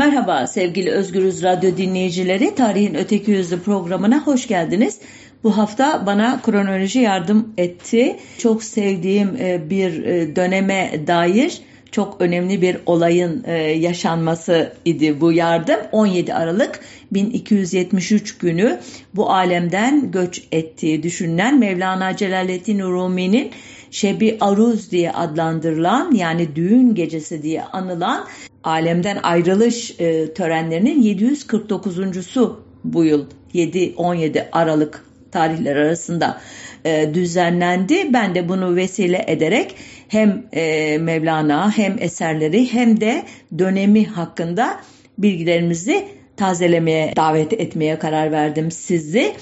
Merhaba sevgili Özgürüz Radyo dinleyicileri. Tarihin Öteki Yüzü programına hoş geldiniz. Bu hafta bana kronoloji yardım etti. Çok sevdiğim e, bir e, döneme dair çok önemli bir olayın e, yaşanması idi bu yardım. 17 Aralık 1273 günü bu alemden göç ettiği düşünülen Mevlana Celaleddin Rumi'nin Şebi Aruz diye adlandırılan yani düğün gecesi diye anılan alemden ayrılış e, törenlerinin 749.sü bu yıl 7-17 Aralık tarihler arasında e, düzenlendi. Ben de bunu vesile ederek hem e, Mevlana hem eserleri hem de dönemi hakkında bilgilerimizi tazelemeye davet etmeye karar verdim sizi.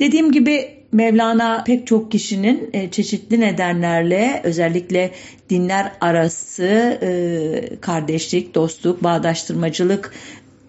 Dediğim gibi Mevlana pek çok kişinin e, çeşitli nedenlerle özellikle dinler arası e, kardeşlik, dostluk, bağdaştırmacılık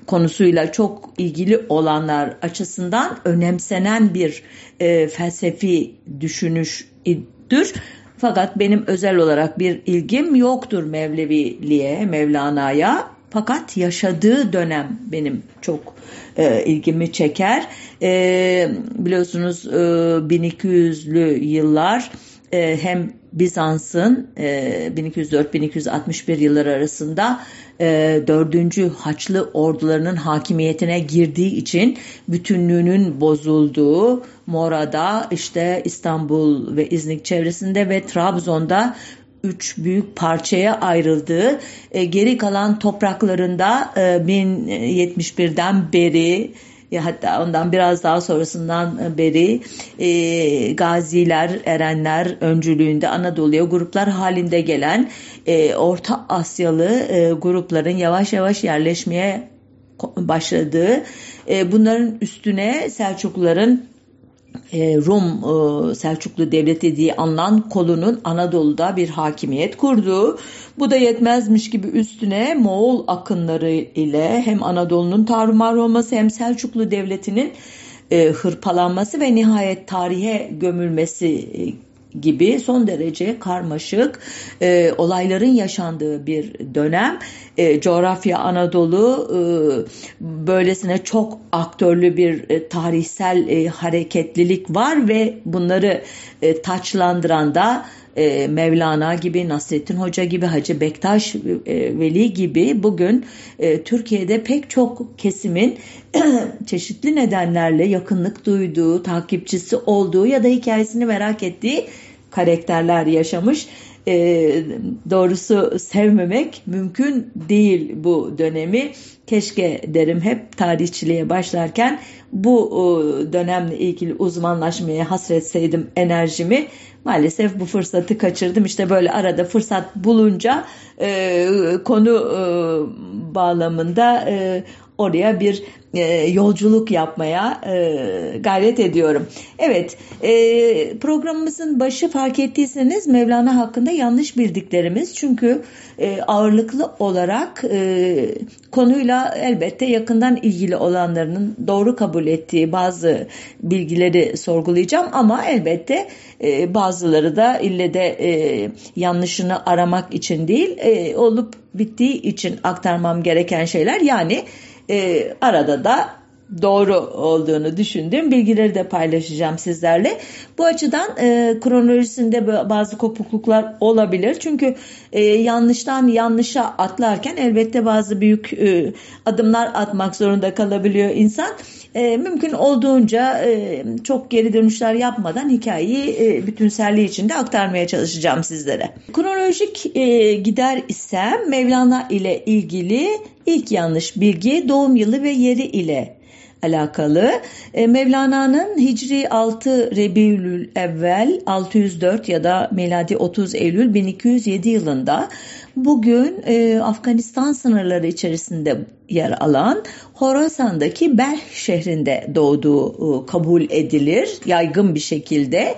konusuyla çok ilgili olanlar açısından önemsenen bir e, felsefi düşünüştür. Fakat benim özel olarak bir ilgim yoktur Mevleviliğe, Mevlana'ya. Fakat yaşadığı dönem benim çok e, ilgimi çeker. E, biliyorsunuz e, 1200'lü yıllar e, hem Bizans'ın e, 1204-1261 yılları arasında e, 4. Haçlı ordularının hakimiyetine girdiği için bütünlüğünün bozulduğu Mora'da işte İstanbul ve İznik çevresinde ve Trabzon'da üç büyük parçaya ayrıldığı e, geri kalan topraklarında e, 1071'den beri hatta ondan biraz daha sonrasından beri e, gaziler, erenler öncülüğünde Anadolu'ya gruplar halinde gelen e, Orta Asyalı e, grupların yavaş yavaş yerleşmeye başladığı, e, bunların üstüne Selçukluların e, Rum e, Selçuklu Devleti diye anılan kolunun Anadolu'da bir hakimiyet kurduğu, bu da yetmezmiş gibi üstüne Moğol akınları ile hem Anadolu'nun tarumar olması hem Selçuklu Devleti'nin e, hırpalanması ve nihayet tarihe gömülmesi gibi son derece karmaşık e, olayların yaşandığı bir dönem. E, coğrafya Anadolu e, böylesine çok aktörlü bir e, tarihsel e, hareketlilik var ve bunları e, taçlandıran da e, Mevlana gibi, Nasrettin Hoca gibi, Hacı Bektaş e, Veli gibi bugün e, Türkiye'de pek çok kesimin çeşitli nedenlerle yakınlık duyduğu, takipçisi olduğu ya da hikayesini merak ettiği karakterler yaşamış. E, doğrusu sevmemek mümkün değil bu dönemi. Keşke derim hep tarihçiliğe başlarken bu dönemle ilgili uzmanlaşmaya hasretseydim enerjimi. Maalesef bu fırsatı kaçırdım. İşte böyle arada fırsat bulunca e, konu e, bağlamında e, oraya bir e, yolculuk yapmaya e, gayret ediyorum. Evet e, programımızın başı fark ettiyseniz Mevlana hakkında yanlış bildiklerimiz. Çünkü e, ağırlıklı olarak e, konuyla elbette yakından ilgili olanlarının doğru kabul ettiği bazı bilgileri sorgulayacağım. Ama elbette e, bazıları da ille de e, yanlışını aramak için değil e, olup bittiği için aktarmam gereken şeyler. Yani e, arada da doğru olduğunu düşündüğüm bilgileri de paylaşacağım sizlerle. Bu açıdan e, kronolojisinde bazı kopukluklar olabilir. Çünkü e, yanlıştan yanlışa atlarken elbette bazı büyük e, adımlar atmak zorunda kalabiliyor insan. E, mümkün olduğunca e, çok geri dönüşler yapmadan hikayeyi e, bütünselliği içinde aktarmaya çalışacağım sizlere. Kronolojik e, gider ise Mevlana ile ilgili ilk yanlış bilgi doğum yılı ve yeri ile alakalı. E, Mevlana'nın Hicri 6 Rebiülül Evvel 604 ya da miladi 30 Eylül 1207 yılında bugün e, Afganistan sınırları içerisinde yer alan Horasan'daki Belh şehrinde doğduğu e, kabul edilir yaygın bir şekilde.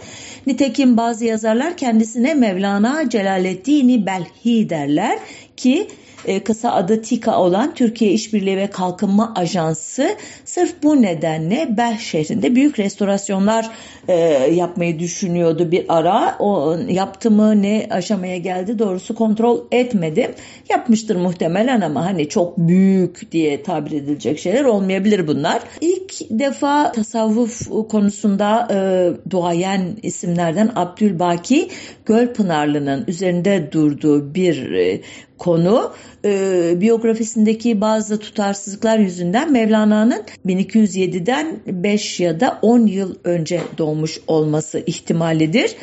Nitekim bazı yazarlar kendisine Mevlana Celaleddin Belhi derler ki e, kısa adı TİKA olan Türkiye İşbirliği ve Kalkınma Ajansı sırf bu nedenle Belh şehrinde büyük restorasyonlar e, yapmayı düşünüyordu bir ara. O yaptı mı ne aşamaya geldi doğrusu kontrol etmedim. Yapmıştır muhtemelen ama hani çok büyük diye tabir edilecek şeyler olmayabilir bunlar. İlk defa tasavvuf konusunda e, duayen isimlerden Abdülbaki Gölpınarlı'nın üzerinde durduğu bir e, konu e, biyografisindeki bazı tutarsızlıklar yüzünden Mevlana'nın 1207'den 5 ya da 10 yıl önce doğmuş olması ihtimalidir.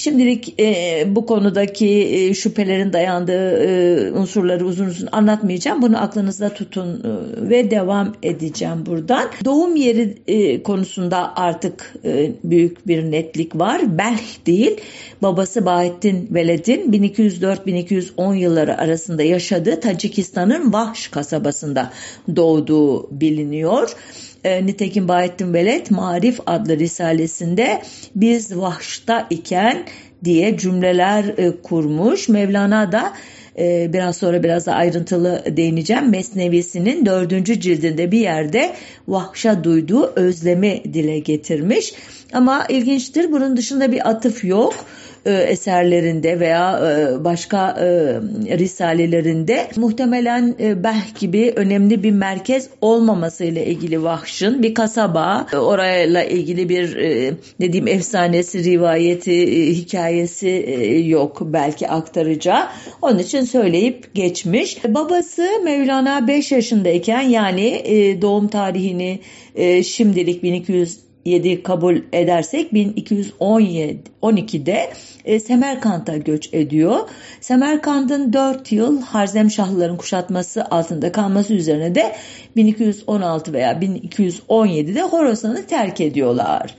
Şimdilik e, bu konudaki e, şüphelerin dayandığı e, unsurları uzun uzun anlatmayacağım. Bunu aklınızda tutun e, ve devam edeceğim buradan. Doğum yeri e, konusunda artık e, büyük bir netlik var. Belh değil, babası Bahettin Veled'in 1204-1210 yılları arasında yaşadığı Tacikistan'ın Vahş kasabasında doğduğu biliniyor. E, nitekim Bahettin Veled Marif adlı risalesinde biz vahşta iken diye cümleler e, kurmuş. Mevlana da e, biraz sonra biraz da ayrıntılı değineceğim. Mesnevisi'nin dördüncü cildinde bir yerde vahşa duyduğu özlemi dile getirmiş. Ama ilginçtir bunun dışında bir atıf yok e, eserlerinde veya e, başka e, risalelerinde muhtemelen e, Beh gibi önemli bir merkez olmamasıyla ilgili Vahş'ın bir kasaba e, orayla ilgili bir e, ne diyeyim efsanesi, rivayeti, e, hikayesi e, yok belki aktaracağı. Onun için söyleyip geçmiş. Babası Mevlana 5 yaşındayken yani e, doğum tarihini e, şimdilik 1200 7 kabul edersek 1212'de e, Semerkant'a göç ediyor. Semerkant'ın 4 yıl Harzemşahlıların kuşatması altında kalması üzerine de 1216 veya 1217'de Horasan'ı terk ediyorlar.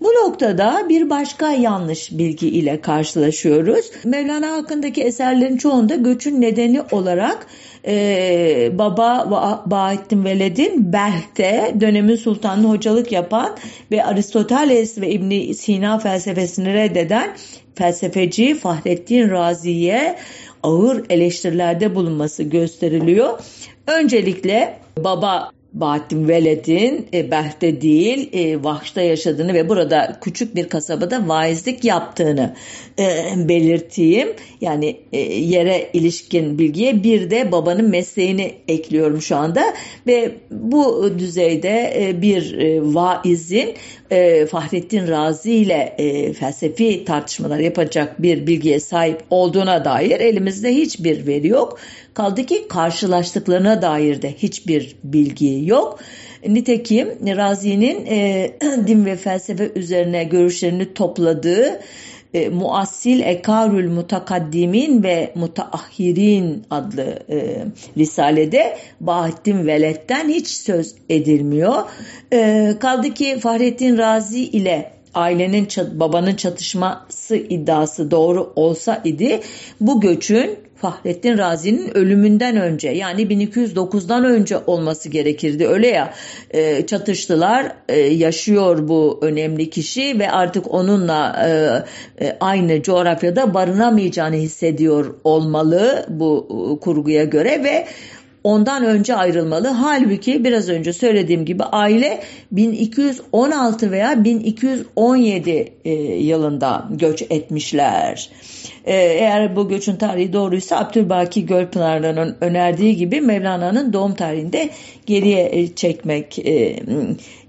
Bu noktada bir başka yanlış bilgi ile karşılaşıyoruz. Mevlana hakkındaki eserlerin çoğunda göçün nedeni olarak e, baba Bahattin Veled'in Belh'te dönemin sultanı hocalık yapan ve Aristoteles ve İbn Sina felsefesini reddeden felsefeci Fahrettin Razi'ye ağır eleştirilerde bulunması gösteriliyor. Öncelikle baba Bahattin Veled'in e, Behte değil e, Vahş'ta yaşadığını ve burada küçük bir kasabada vaizlik yaptığını e, belirteyim. Yani e, yere ilişkin bilgiye bir de babanın mesleğini ekliyorum şu anda ve bu düzeyde e, bir e, vaizin e, Fahrettin Razi ile e, felsefi tartışmalar yapacak bir bilgiye sahip olduğuna dair elimizde hiçbir veri yok. Kaldı ki karşılaştıklarına dair de hiçbir bilgi yok. Nitekim Razi'nin e, din ve felsefe üzerine görüşlerini topladığı e, Muassil Ekarül Mutakaddimin ve Mutaahhirin adlı e, risalede Bahattin Veled'den hiç söz edilmiyor. E, kaldı ki Fahrettin Razi ile ailenin babanın çatışması iddiası doğru olsa idi bu göçün Fahrettin Razi'nin ölümünden önce yani 1209'dan önce olması gerekirdi. Öyle ya e, çatıştılar e, yaşıyor bu önemli kişi ve artık onunla e, e, aynı coğrafyada barınamayacağını hissediyor olmalı bu e, kurguya göre ve ondan önce ayrılmalı. Halbuki biraz önce söylediğim gibi aile 1216 veya 1217 e, yılında göç etmişler. E, eğer bu göçün tarihi doğruysa Abdülbaki Gölpınar'ın önerdiği gibi Mevlana'nın doğum tarihinde geriye e, çekmek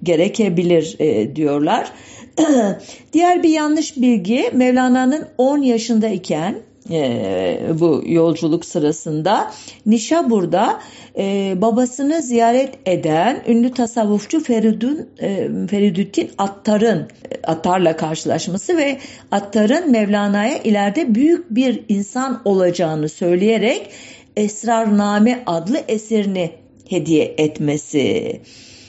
gerekebilir diyorlar. Diğer bir yanlış bilgi Mevlana'nın 10 yaşındayken e, bu yolculuk sırasında Nişabur'da e, babasını ziyaret eden ünlü tasavvufçu Feridun, e, Feridüddin Attar'ın Attar'la karşılaşması ve Attar'ın Mevlana'ya ileride büyük bir insan olacağını söyleyerek Esrarname adlı eserini hediye etmesi.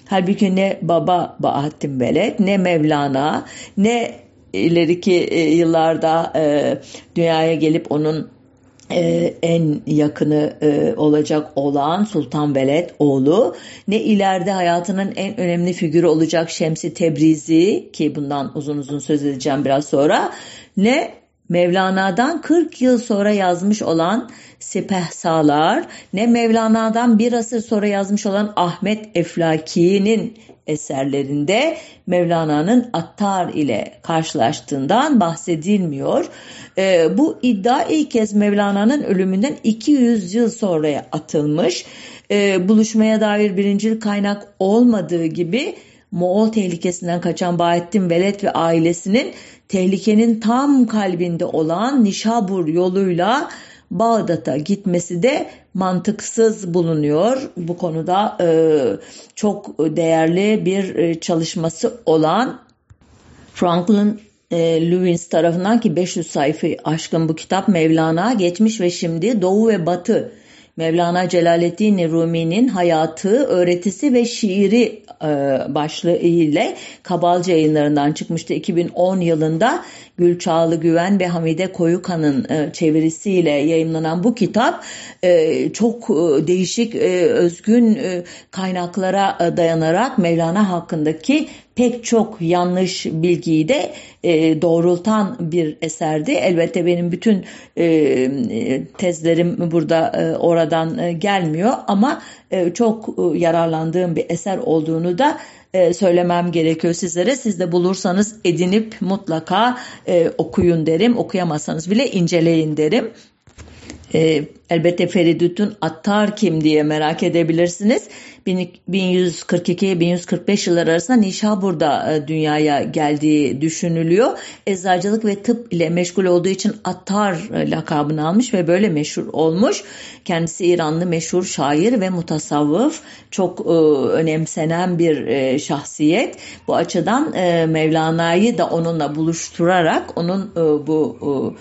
Halbuki ne baba Bahattin Veled ne Mevlana ne ileriki e, yıllarda e, dünyaya gelip onun e, en yakını e, olacak olan Sultan Veled oğlu ne ileride hayatının en önemli figürü olacak Şemsi Tebrizi ki bundan uzun uzun söz edeceğim biraz sonra ne Mevlana'dan 40 yıl sonra yazmış olan Sipehsalar, ne Mevlana'dan bir asır sonra yazmış olan Ahmet Eflaki'nin eserlerinde Mevlana'nın Attar ile karşılaştığından bahsedilmiyor. E, bu iddia ilk kez Mevlana'nın ölümünden 200 yıl sonraya atılmış. E, buluşmaya dair birincil kaynak olmadığı gibi Moğol tehlikesinden kaçan Bahattin Veled ve ailesinin tehlikenin tam kalbinde olan Nişabur yoluyla Bağdat'a gitmesi de mantıksız bulunuyor. Bu konuda e, çok değerli bir e, çalışması olan Franklin e, Lewis tarafından ki 500 sayfa aşkın bu kitap Mevlana geçmiş ve şimdi Doğu ve Batı Mevlana Celaleddin Rumi'nin hayatı, öğretisi ve şiiri e, başlığı ile Kabalca yayınlarından çıkmıştı 2010 yılında. Gülçağlı Güven ve Hamide Koyukan'ın e, çevirisiyle yayınlanan bu kitap e, çok e, değişik, özgün kaynaklara dayanarak Mevlana hakkındaki pek çok yanlış bilgiyi de e, doğrultan bir eserdi. Elbette benim bütün e, tezlerim burada e, oradan e, gelmiyor ama e, çok e, yararlandığım bir eser olduğunu da e, söylemem gerekiyor sizlere. Siz de bulursanız edinip mutlaka e, okuyun derim. Okuyamazsanız bile inceleyin derim. E, elbette Feridüt'ün Attar kim diye merak edebilirsiniz. 1142-1145 yıllar arasında Nişabur'da e, dünyaya geldiği düşünülüyor. Eczacılık ve tıp ile meşgul olduğu için Attar e, lakabını almış ve böyle meşhur olmuş. Kendisi İranlı meşhur şair ve mutasavvıf. Çok e, önemsenen bir şahsiyet. Bu açıdan Mevlana'yı da onunla buluşturarak onun bu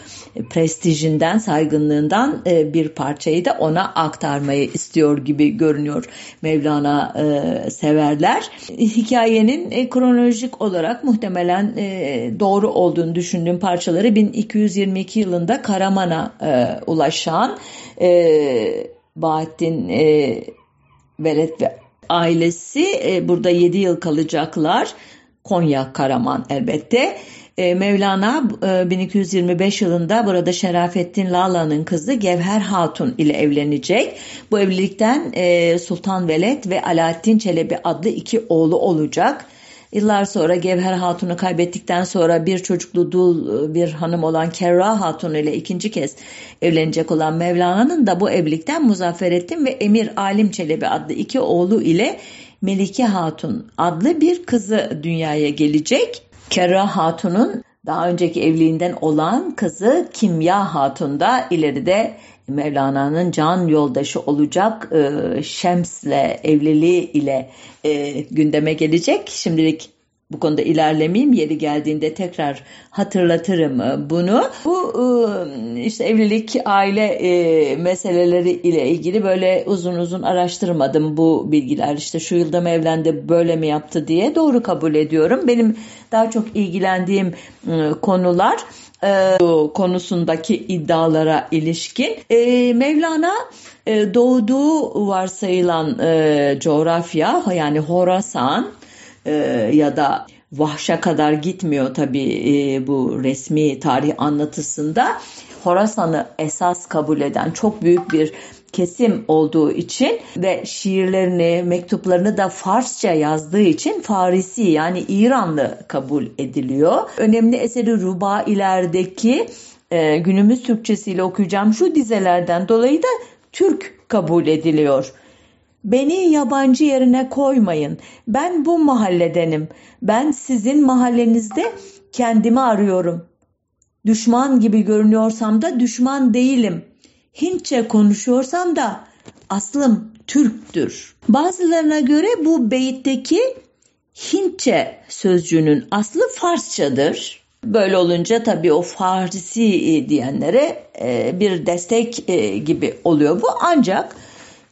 prestijinden, saygınlığından bir parçayı da ona aktarmayı istiyor gibi görünüyor. Mevlana e, severler. Hikayenin e, kronolojik olarak muhtemelen e, doğru olduğunu düşündüğüm parçaları 1222 yılında Karaman'a e, ulaşan e, Bahattin e, Veled ve ailesi e, burada 7 yıl kalacaklar. Konya Karaman elbette. E, Mevlana e, 1225 yılında burada Şerafettin Lala'nın kızı Gevher Hatun ile evlenecek. Bu evlilikten e, Sultan Veled ve Alaaddin Çelebi adlı iki oğlu olacak. Yıllar sonra Gevher Hatun'u kaybettikten sonra bir çocuklu dul e, bir hanım olan Kerra Hatun ile ikinci kez evlenecek olan Mevlana'nın da bu evlilikten Muzafferettin ve Emir Alim Çelebi adlı iki oğlu ile Melike Hatun adlı bir kızı dünyaya gelecek. Kerra Hatun'un daha önceki evliliğinden olan kızı Kimya Hatun da ileride Mevlana'nın can yoldaşı olacak e, Şems'le evliliği ile e, gündeme gelecek. Şimdilik bu konuda ilerlemeyeyim. Yeri geldiğinde tekrar hatırlatırım e, bunu. Bu e, işte evlilik, aile e, meseleleri ile ilgili böyle uzun uzun araştırmadım bu bilgiler. İşte şu yılda mı evlendi, böyle mi yaptı diye doğru kabul ediyorum. Benim daha çok ilgilendiğim konular konusundaki iddialara ilişkin. Mevlana doğduğu varsayılan coğrafya yani Horasan e, ya da Vahş'a kadar gitmiyor tabii e, bu resmi tarih anlatısında. Horasan'ı esas kabul eden çok büyük bir kesim olduğu için ve şiirlerini, mektuplarını da Farsça yazdığı için Farisi yani İranlı kabul ediliyor. Önemli eseri Rubailerdeki e, günümüz Türkçesiyle okuyacağım şu dizelerden dolayı da Türk kabul ediliyor. Beni yabancı yerine koymayın. Ben bu mahalledenim. Ben sizin mahallenizde kendimi arıyorum. Düşman gibi görünüyorsam da düşman değilim. Hintçe konuşuyorsam da aslım Türktür. Bazılarına göre bu beyitteki Hintçe sözcüğünün aslı Farsçadır. Böyle olunca tabii o Farsi diyenlere e, bir destek e, gibi oluyor bu. Ancak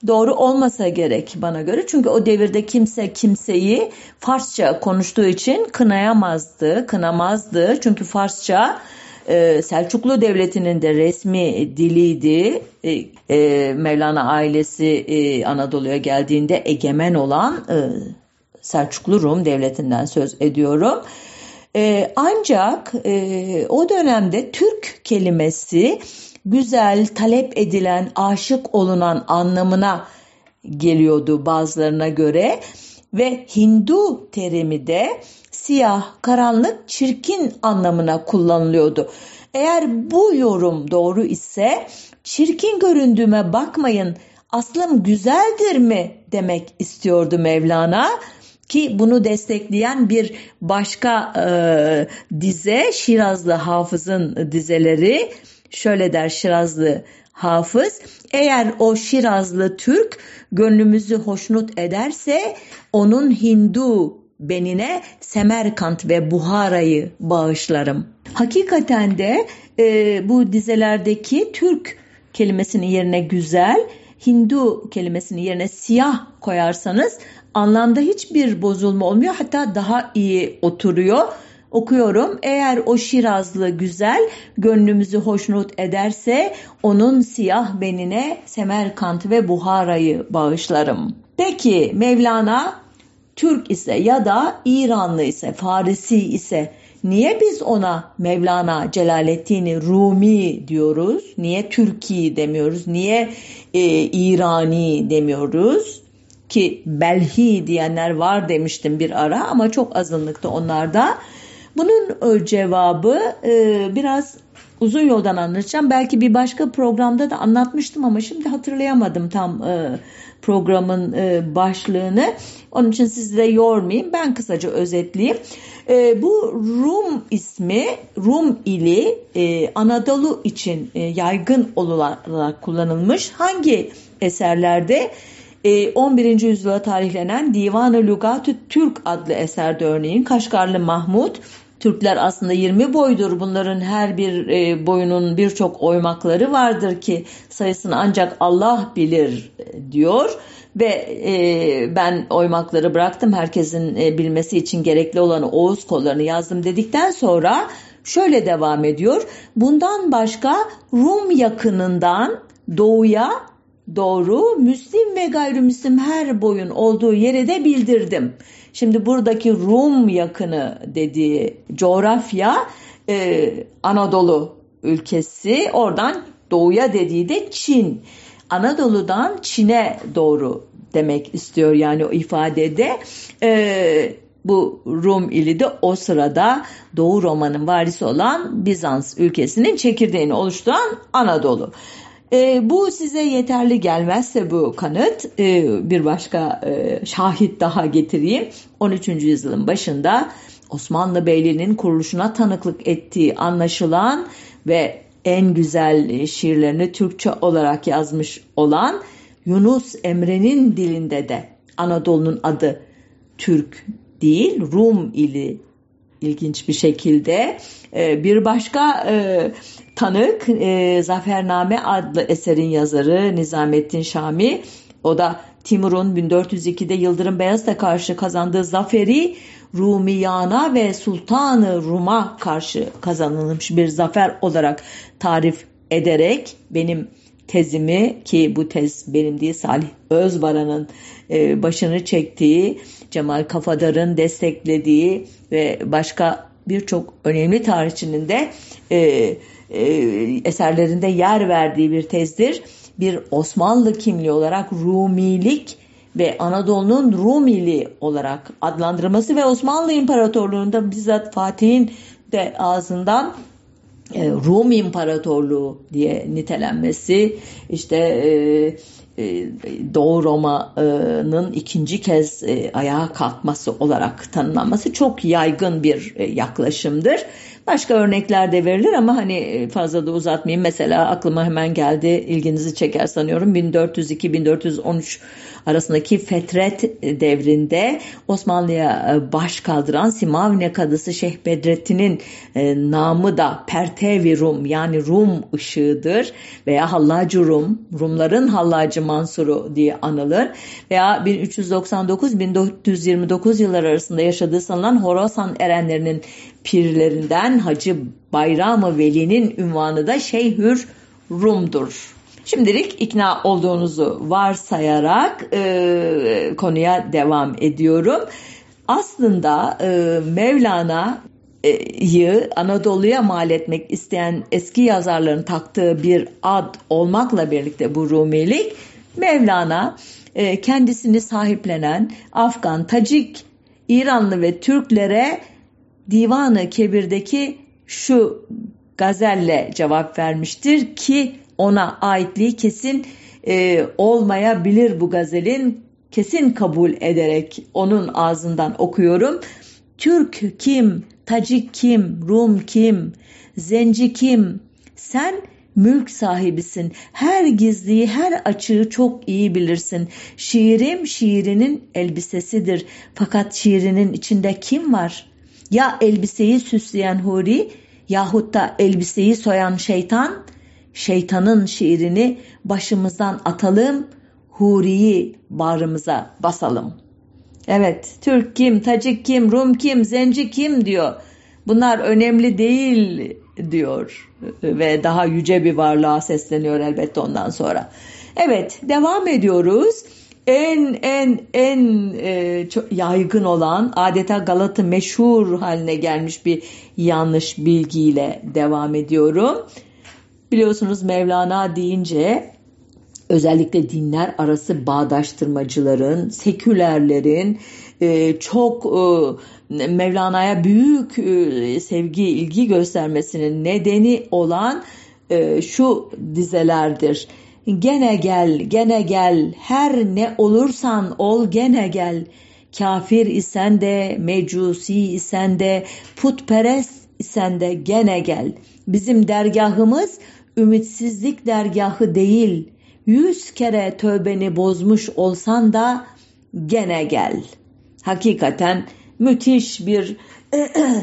doğru olmasa gerek bana göre. Çünkü o devirde kimse kimseyi Farsça konuştuğu için kınayamazdı, kınamazdı. Çünkü Farsça e, Selçuklu Devleti'nin de resmi diliydi. E, e, Mevlana ailesi Anadolu'ya geldiğinde egemen olan Selçuklu Rum Devleti'nden söz ediyorum. Ancak o dönemde Türk kelimesi güzel, talep edilen, aşık olunan anlamına geliyordu bazılarına göre. Ve Hindu terimi de siyah, karanlık, çirkin anlamına kullanılıyordu. Eğer bu yorum doğru ise çirkin göründüğüme bakmayın aslım güzeldir mi? demek istiyordu Mevlana. Ki bunu destekleyen bir başka e, dize Şirazlı Hafız'ın dizeleri şöyle der Şirazlı Hafız eğer o Şirazlı Türk gönlümüzü hoşnut ederse onun Hindu benine Semerkant ve Buhara'yı bağışlarım. Hakikaten de e, bu dizelerdeki Türk kelimesinin yerine güzel, Hindu kelimesinin yerine siyah koyarsanız anlamda hiçbir bozulma olmuyor. Hatta daha iyi oturuyor. Okuyorum. Eğer o Şirazlı güzel gönlümüzü hoşnut ederse onun siyah benine Semerkant ve Buhara'yı bağışlarım. Peki Mevlana Türk ise ya da İranlı ise, Farisi ise niye biz ona Mevlana Celaleddin Rumi diyoruz? Niye Türkiye demiyoruz? Niye e, İrani demiyoruz? Ki Belhi diyenler var demiştim bir ara ama çok azınlıkta onlarda. Bunun e, cevabı e, biraz uzun yoldan anlatacağım. Belki bir başka programda da anlatmıştım ama şimdi hatırlayamadım tam e, programın başlığını. Onun için sizi de yormayayım. Ben kısaca özetleyeyim. Bu Rum ismi Rum ili Anadolu için yaygın olarak kullanılmış. Hangi eserlerde? 11. yüzyıla tarihlenen Divan-ı Lugatü Türk adlı eserde örneğin Kaşgarlı Mahmud Türkler aslında 20 boydur. Bunların her bir e, boyunun birçok oymakları vardır ki sayısını ancak Allah bilir e, diyor. Ve e, ben oymakları bıraktım herkesin e, bilmesi için gerekli olan Oğuz kollarını yazdım dedikten sonra şöyle devam ediyor. Bundan başka Rum yakınından doğuya doğru Müslim ve gayrimüslim her boyun olduğu yere de bildirdim. Şimdi buradaki Rum yakını dediği coğrafya e, Anadolu ülkesi oradan doğuya dediği de Çin. Anadolu'dan Çin'e doğru demek istiyor yani o ifadede. E, bu Rum ili de o sırada Doğu Roma'nın varisi olan Bizans ülkesinin çekirdeğini oluşturan Anadolu. E, bu size yeterli gelmezse bu kanıt e, bir başka e, şahit daha getireyim. 13. yüzyılın başında Osmanlı Beyliği'nin kuruluşuna tanıklık ettiği anlaşılan ve en güzel şiirlerini Türkçe olarak yazmış olan Yunus Emre'nin dilinde de Anadolu'nun adı Türk değil Rum ili ilginç bir şekilde. E, bir başka e, tanık e, Zafername adlı eserin yazarı Nizamettin Şami. O da Timur'un 1402'de Yıldırım Beyazıt'a karşı kazandığı zaferi Rumiyana ve Sultanı Rum'a karşı kazanılmış bir zafer olarak tarif ederek benim tezimi ki bu tez benim değil Salih Özbaran'ın e, başını çektiği, Cemal Kafadar'ın desteklediği ve başka birçok önemli tarihçinin de e, e, eserlerinde yer verdiği bir tezdir. Bir Osmanlı kimliği olarak Rumilik ve Anadolu'nun Rumili olarak adlandırılması ve Osmanlı İmparatorluğu'nda bizzat Fatih'in de ağzından e, Rum İmparatorluğu diye nitelenmesi işte e, Doğu Roma'nın ikinci kez ayağa kalkması olarak tanımlanması çok yaygın bir yaklaşımdır. Başka örnekler de verilir ama hani fazla da uzatmayayım. Mesela aklıma hemen geldi. İlginizi çeker sanıyorum. 1402-1413 arasındaki fetret devrinde Osmanlı'ya e, baş kaldıran Simavne kadısı Şeyh Bedrettin'in e, namı da Pertevi Rum yani Rum ışığıdır veya Hallacı Rum, Rumların Hallacı Mansuru diye anılır. Veya 1399-1429 yıllar arasında yaşadığı sanılan Horasan erenlerinin pirlerinden Hacı Bayram-ı Veli'nin ünvanı da Şeyhür Rum'dur. Şimdilik ikna olduğunuzu varsayarak e, konuya devam ediyorum. Aslında e, Mevlana Anadolu'ya mal etmek isteyen eski yazarların taktığı bir ad olmakla birlikte bu Rumilik Mevlana e, kendisini sahiplenen Afgan, Tacik, İranlı ve Türklere Divanı Kebir'deki şu gazelle cevap vermiştir ki ona aitliği kesin e, olmayabilir bu gazelin kesin kabul ederek onun ağzından okuyorum. Türk kim, Tacik kim, Rum kim, Zenci kim? Sen mülk sahibisin. Her gizliyi, her açığı çok iyi bilirsin. Şiirim şiirinin elbisesidir. Fakat şiirinin içinde kim var? Ya elbiseyi süsleyen huri yahut da elbiseyi soyan şeytan? Şeytanın şiirini başımızdan atalım, huriyi bağrımıza basalım. Evet, Türk kim, Tacik kim, Rum kim, Zenci kim diyor. Bunlar önemli değil diyor ve daha yüce bir varlığa sesleniyor elbette ondan sonra. Evet devam ediyoruz. En en en e, çok yaygın olan adeta Galata meşhur haline gelmiş bir yanlış bilgiyle devam ediyorum. Biliyorsunuz Mevlana deyince özellikle dinler arası bağdaştırmacıların, sekülerlerin e, çok e, Mevlana'ya büyük e, sevgi, ilgi göstermesinin nedeni olan e, şu dizelerdir. Gene gel, gene gel, her ne olursan ol gene gel. Kafir isen de, mecusi isen de, putperest isen de gene gel. Bizim dergahımız ümitsizlik dergahı değil. Yüz kere tövbeni bozmuş olsan da gene gel. Hakikaten müthiş bir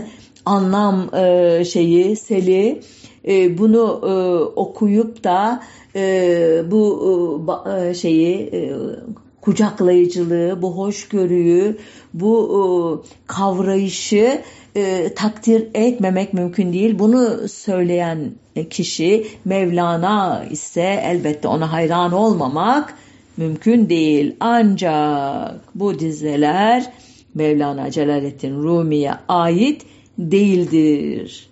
anlam e, şeyi, seli. E, bunu e, okuyup da e, bu e, şeyi e, kucaklayıcılığı, bu hoşgörüyü, bu e, kavrayışı e, takdir etmemek mümkün değil. Bunu söyleyen kişi Mevlana ise elbette ona hayran olmamak mümkün değil. Ancak bu dizeler Mevlana Celaleddin Rumi'ye ait değildir.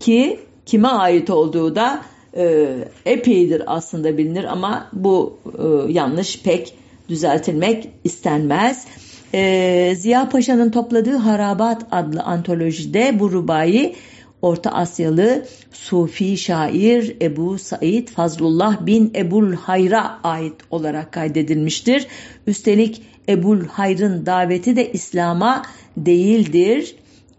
Ki kime ait olduğu da e, epeydir aslında bilinir ama bu e, yanlış pek düzeltilmek istenmez. E, Ziya Paşa'nın topladığı Harabat adlı antolojide bu rubayı Orta Asyalı Sufi şair Ebu Said Fazlullah bin Ebul Hayr'a ait olarak kaydedilmiştir. Üstelik Ebul Hayr'ın daveti de İslam'a değildir.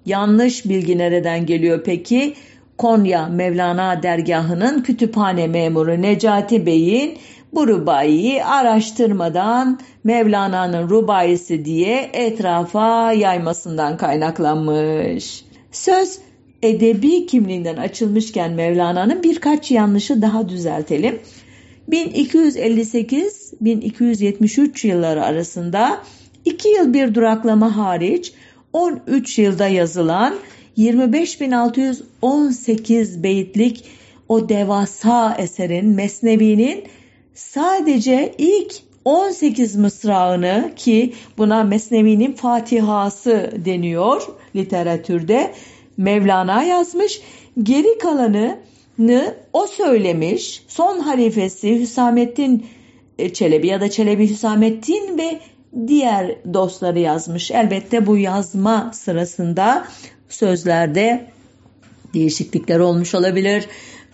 Yanlış bilgi nereden geliyor peki? Konya Mevlana dergahının kütüphane memuru Necati Bey'in bu rubayiyi araştırmadan Mevlana'nın rubayisi diye etrafa yaymasından kaynaklanmış. Söz edebi kimliğinden açılmışken Mevlana'nın birkaç yanlışı daha düzeltelim. 1258-1273 yılları arasında 2 yıl bir duraklama hariç 13 yılda yazılan 25.618 beyitlik o devasa eserin Mesnevi'nin sadece ilk 18 mısrağını ki buna Mesnevi'nin Fatihası deniyor literatürde Mevlana yazmış. Geri kalanını o söylemiş. Son halifesi Hüsamettin e, Çelebi ya da Çelebi Hüsamettin ve diğer dostları yazmış. Elbette bu yazma sırasında sözlerde değişiklikler olmuş olabilir.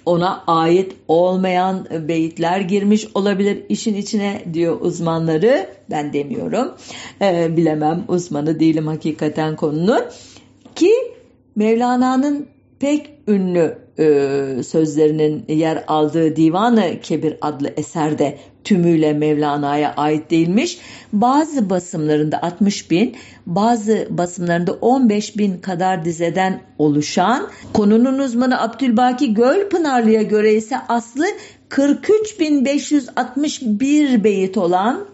Ona ait olmayan beyitler girmiş olabilir işin içine diyor uzmanları. Ben demiyorum. Ee, bilemem uzmanı değilim hakikaten konunun. Ki Mevlana'nın pek ünlü e, sözlerinin yer aldığı Divanı Kebir adlı eserde tümüyle Mevlana'ya ait değilmiş. Bazı basımlarında 60 bin, bazı basımlarında 15 bin kadar dizeden oluşan konunun uzmanı Abdülbaki Gölpınarlı'ya göre ise aslı 43.561 beyit olan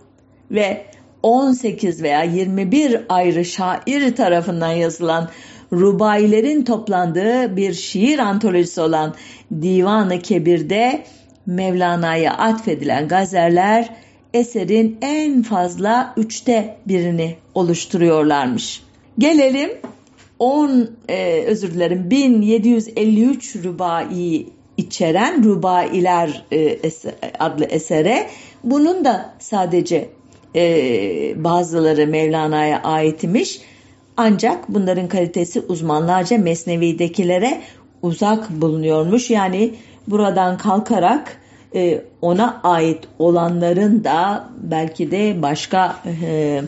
ve 18 veya 21 ayrı şair tarafından yazılan rubailerin toplandığı bir şiir antolojisi olan Divan-ı Kebir'de Mevlana'ya atfedilen gazeller eserin en fazla üçte birini oluşturuyorlarmış. Gelelim 10 e, özür dilerim 1753 rubai içeren Rubailer e, eser, adlı esere bunun da sadece e, bazıları Mevlana'ya ait imiş. Ancak bunların kalitesi uzmanlarca Mesnevi'dekilere uzak bulunuyormuş. Yani buradan kalkarak e, ona ait olanların da belki de başka e,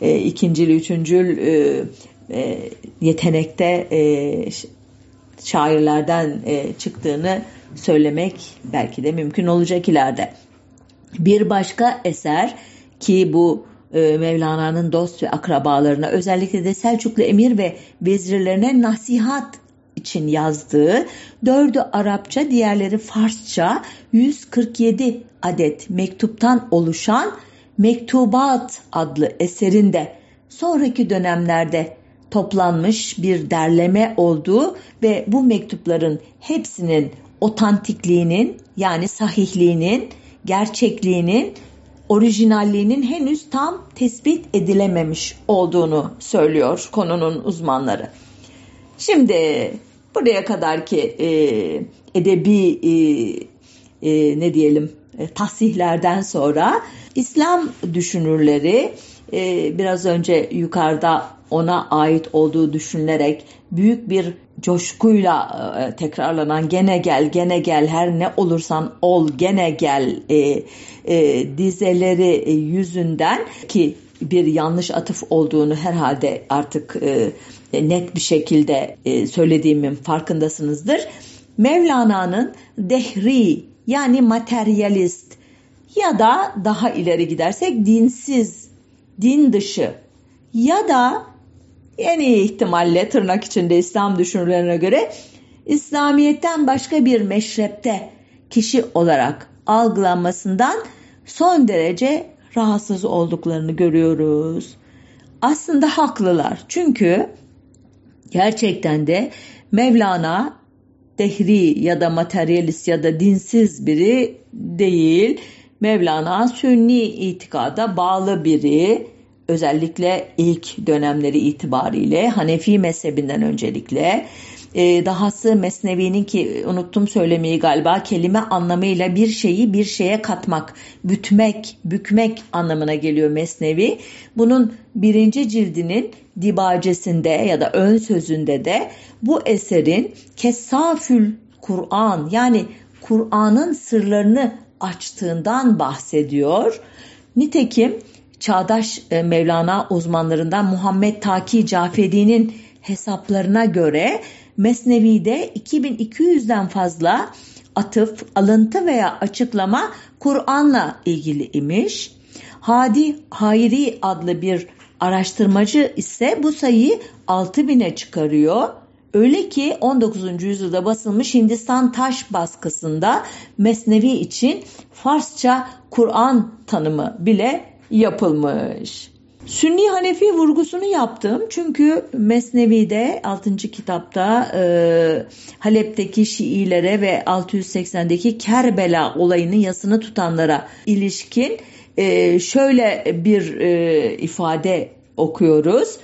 e, ikincil, üçüncül e, yetenekte şairlerden çıktığını söylemek belki de mümkün olacak ileride. Bir başka eser ki bu Mevlana'nın dost ve akrabalarına özellikle de Selçuklu emir ve vezirlerine nasihat için yazdığı dördü Arapça diğerleri Farsça 147 adet mektuptan oluşan Mektubat adlı eserinde sonraki dönemlerde toplanmış bir derleme olduğu ve bu mektupların hepsinin otantikliğinin yani sahihliğinin, gerçekliğinin, orijinalliğinin henüz tam tespit edilememiş olduğunu söylüyor konunun uzmanları. Şimdi buraya kadarki e, edebi e, e, ne diyelim e, tahsihlerden sonra İslam düşünürleri e, biraz önce yukarıda ona ait olduğu düşünülerek büyük bir coşkuyla e, tekrarlanan gene gel gene gel her ne olursan ol gene gel e, e, dizeleri yüzünden ki bir yanlış atıf olduğunu herhalde artık e, net bir şekilde e, söylediğimin farkındasınızdır. Mevlana'nın dehri yani materyalist ya da daha ileri gidersek dinsiz, din dışı ya da en iyi ihtimalle tırnak içinde İslam düşünürlerine göre İslamiyet'ten başka bir meşrepte kişi olarak algılanmasından son derece rahatsız olduklarını görüyoruz. Aslında haklılar. Çünkü gerçekten de Mevlana dehri ya da materyalist ya da dinsiz biri değil. Mevlana sünni itikada bağlı biri özellikle ilk dönemleri itibariyle Hanefi mezhebinden öncelikle e, dahası Mesnevi'nin ki unuttum söylemeyi galiba kelime anlamıyla bir şeyi bir şeye katmak, bütmek, bükmek anlamına geliyor Mesnevi. Bunun birinci cildinin dibacesinde ya da ön sözünde de bu eserin Kessafül Kur'an yani Kur'an'ın sırlarını açtığından bahsediyor. Nitekim çağdaş e, Mevlana uzmanlarından Muhammed Taki Cafedi'nin hesaplarına göre Mesnevi'de 2200'den fazla atıf, alıntı veya açıklama Kur'an'la ilgili imiş. Hadi Hayri adlı bir araştırmacı ise bu sayıyı 6000'e çıkarıyor. Öyle ki 19. yüzyılda basılmış Hindistan taş baskısında Mesnevi için Farsça Kur'an tanımı bile yapılmış. Sünni Hanefi vurgusunu yaptım çünkü Mesnevi'de 6. kitapta e, Halep'teki Şiilere ve 680'deki Kerbela olayının yasını tutanlara ilişkin e, şöyle bir e, ifade okuyoruz.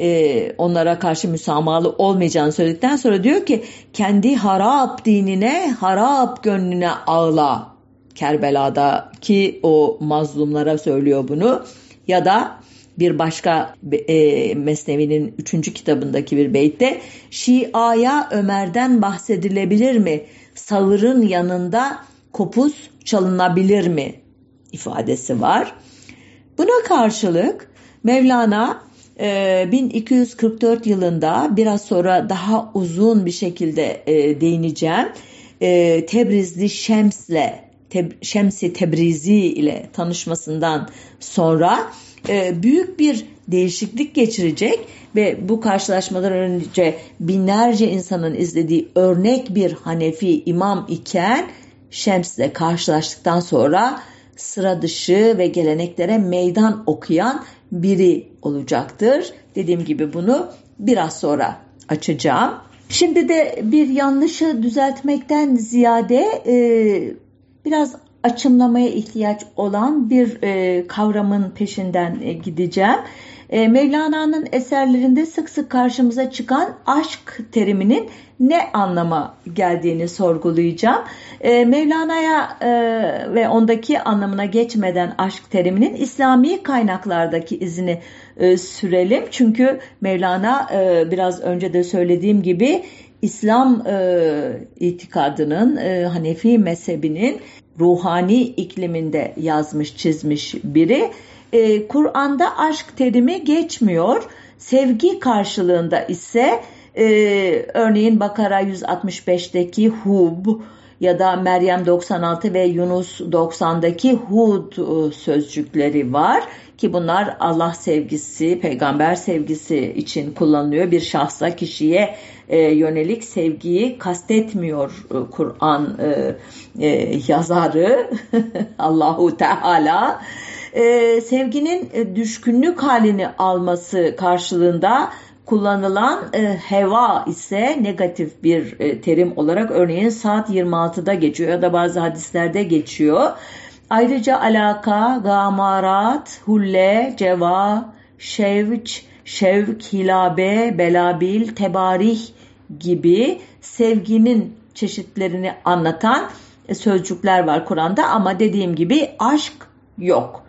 E, onlara karşı müsamahalı olmayacağını söyledikten sonra diyor ki kendi harap dinine harap gönlüne ağla Kerbela'daki o mazlumlara söylüyor bunu ya da bir başka e, Mesnevi'nin üçüncü kitabındaki bir beytte Şia'ya Ömer'den bahsedilebilir mi? Sağırın yanında kopuz çalınabilir mi? ifadesi var. Buna karşılık Mevlana 1244 e, yılında biraz sonra daha uzun bir şekilde e, değineceğim. E, Tebrizli Şems'le Şemsi Tebrizi ile tanışmasından sonra büyük bir değişiklik geçirecek ve bu karşılaşmadan önce binlerce insanın izlediği örnek bir Hanefi imam iken Şems ile karşılaştıktan sonra sıra dışı ve geleneklere meydan okuyan biri olacaktır. Dediğim gibi bunu biraz sonra açacağım. Şimdi de bir yanlışı düzeltmekten ziyade e, biraz açımlamaya ihtiyaç olan bir e, kavramın peşinden e, gideceğim. E, Mevlana'nın eserlerinde sık sık karşımıza çıkan aşk teriminin ne anlama geldiğini sorgulayacağım. E, Mevlana'ya e, ve ondaki anlamına geçmeden aşk teriminin İslami kaynaklardaki izini e, sürelim. Çünkü Mevlana e, biraz önce de söylediğim gibi İslam e, itikadının, e, Hanefi mezhebinin ruhani ikliminde yazmış çizmiş biri. E, Kur'an'da aşk terimi geçmiyor. Sevgi karşılığında ise e, örneğin Bakara 165'teki hub ya da Meryem 96 ve Yunus 90'daki hud e, sözcükleri var ki bunlar Allah sevgisi, peygamber sevgisi için kullanılıyor. Bir şahsa, kişiye e, yönelik sevgiyi kastetmiyor e, Kur'an e, yazarı Allahu Teala. Sevginin düşkünlük halini alması karşılığında kullanılan heva ise negatif bir terim olarak örneğin saat 26'da geçiyor ya da bazı hadislerde geçiyor. Ayrıca alaka, gamarat, hulle, ceva, şevç, şevk, hilabe, belabil, tebarih gibi sevginin çeşitlerini anlatan sözcükler var Kur'an'da ama dediğim gibi aşk yok.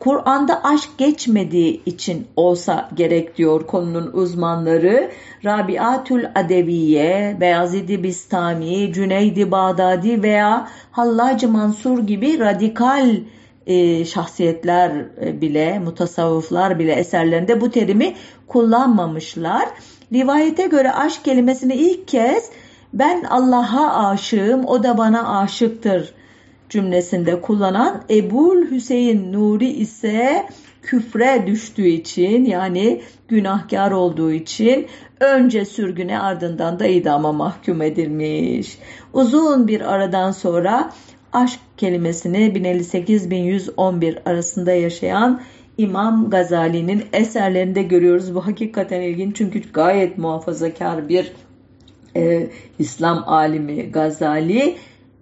Kur'an'da aşk geçmediği için olsa gerek diyor konunun uzmanları. Rabiatül Adeviye, Beyazidi Bistami, Cüneydi Bağdadi veya Hallacı Mansur gibi radikal e, şahsiyetler e, bile, mutasavvıflar bile eserlerinde bu terimi kullanmamışlar. Rivayete göre aşk kelimesini ilk kez ben Allah'a aşığım, o da bana aşıktır cümlesinde kullanan Ebul Hüseyin Nuri ise küfre düştüğü için yani günahkar olduğu için önce sürgüne ardından da idama mahkum edilmiş. Uzun bir aradan sonra aşk kelimesini 1058-1111 arasında yaşayan İmam Gazali'nin eserlerinde görüyoruz. Bu hakikaten ilginç çünkü gayet muhafazakar bir e, İslam alimi Gazali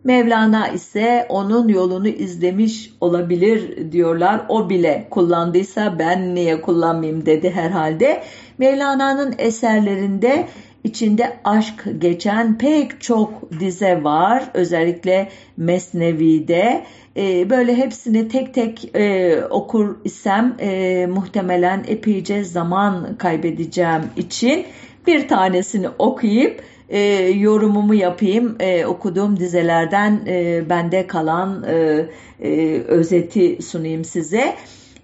Mevlana ise onun yolunu izlemiş olabilir diyorlar. O bile kullandıysa ben niye kullanmayayım dedi herhalde. Mevlana'nın eserlerinde içinde aşk geçen pek çok dize var. Özellikle Mesnevi'de. Ee, böyle hepsini tek tek e, okur isem e, muhtemelen epeyce zaman kaybedeceğim için bir tanesini okuyup e, yorumumu yapayım. E, okuduğum dizelerden e, bende kalan e, e, özeti sunayım size.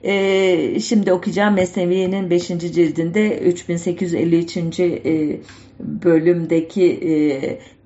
E, şimdi okuyacağım Mesnevi'nin 5. cildinde 3853. E, bölümdeki e,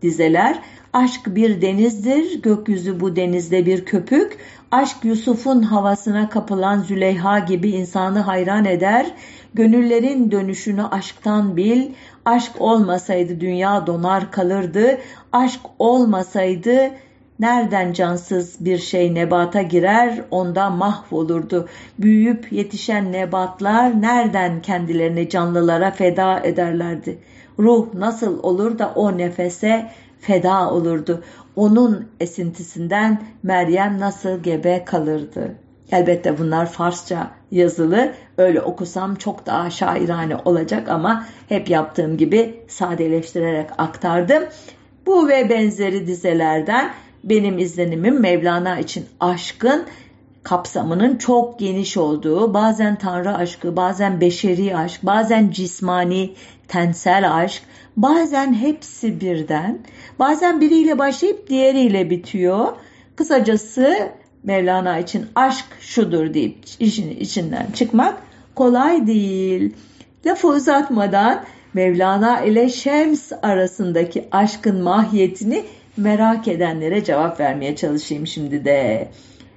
dizeler. Aşk bir denizdir, gökyüzü bu denizde bir köpük. Aşk Yusuf'un havasına kapılan Züleyha gibi insanı hayran eder. Gönüllerin dönüşünü aşktan bil. Aşk olmasaydı dünya donar kalırdı. Aşk olmasaydı nereden cansız bir şey nebata girer onda mahvolurdu. Büyüyüp yetişen nebatlar nereden kendilerini canlılara feda ederlerdi. Ruh nasıl olur da o nefese feda olurdu. Onun esintisinden Meryem nasıl gebe kalırdı. Elbette bunlar Farsça yazılı. Öyle okusam çok daha şairane olacak ama hep yaptığım gibi sadeleştirerek aktardım. Bu ve benzeri dizelerden benim izlenimim Mevlana için aşkın kapsamının çok geniş olduğu, bazen tanrı aşkı, bazen beşeri aşk, bazen cismani, tensel aşk, bazen hepsi birden, bazen biriyle başlayıp diğeriyle bitiyor. Kısacası Mevlana için aşk şudur deyip işin içinden çıkmak kolay değil. Lafı uzatmadan Mevlana ile Şems arasındaki aşkın mahiyetini merak edenlere cevap vermeye çalışayım şimdi de.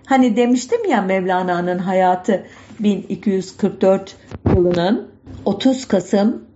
Hani demiştim ya Mevlana'nın hayatı 1244 yılının 30 Kasım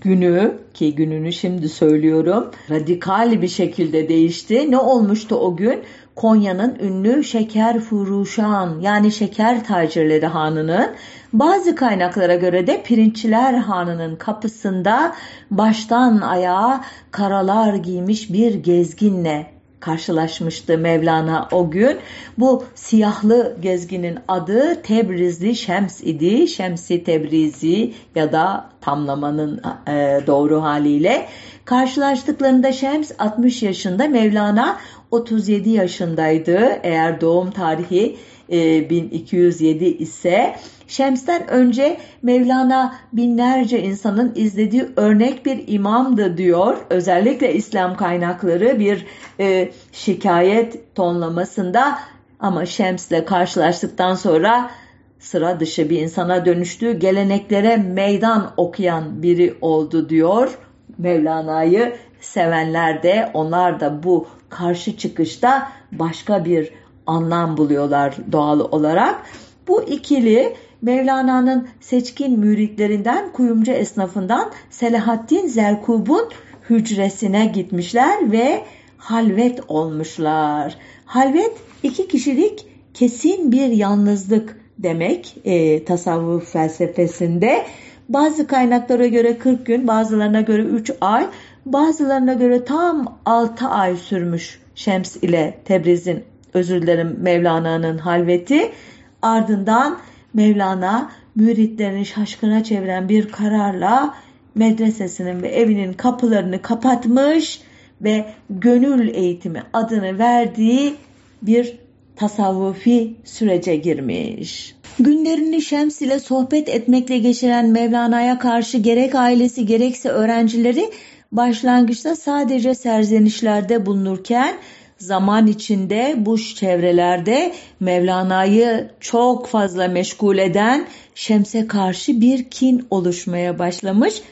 günü ki gününü şimdi söylüyorum radikal bir şekilde değişti. Ne olmuştu o gün? Konya'nın ünlü Şeker Furuşan yani Şeker Tacirleri Hanı'nın bazı kaynaklara göre de Pirinççiler Hanı'nın kapısında baştan ayağa karalar giymiş bir gezginle karşılaşmıştı Mevlana o gün. Bu siyahlı gezginin adı Tebrizli Şems idi. Şemsi Tebrizi ya da tamlamanın e, doğru haliyle. Karşılaştıklarında Şems 60 yaşında, Mevlana 37 yaşındaydı. Eğer doğum tarihi 1207 e, ise Şems'ten önce Mevlana binlerce insanın izlediği örnek bir imamdı diyor. Özellikle İslam kaynakları bir e, şikayet tonlamasında ama Şems'le karşılaştıktan sonra sıra dışı bir insana dönüştü. Geleneklere meydan okuyan biri oldu diyor. Mevlana'yı sevenler de onlar da bu karşı çıkışta başka bir anlam buluyorlar doğal olarak. Bu ikili Mevlana'nın seçkin müritlerinden kuyumcu esnafından Selahaddin Zerkub'un hücresine gitmişler ve halvet olmuşlar. Halvet iki kişilik kesin bir yalnızlık demek e, tasavvuf felsefesinde. Bazı kaynaklara göre 40 gün, bazılarına göre 3 ay, bazılarına göre tam 6 ay sürmüş Şems ile Tebriz'in özür dilerim Mevlana'nın halveti. Ardından Mevlana müritlerini şaşkına çeviren bir kararla medresesinin ve evinin kapılarını kapatmış ve gönül eğitimi adını verdiği bir tasavvufi sürece girmiş. Günlerini Şems ile sohbet etmekle geçiren Mevlana'ya karşı gerek ailesi gerekse öğrencileri başlangıçta sadece serzenişlerde bulunurken zaman içinde bu çevrelerde Mevlana'yı çok fazla meşgul eden Şems'e karşı bir kin oluşmaya başlamış.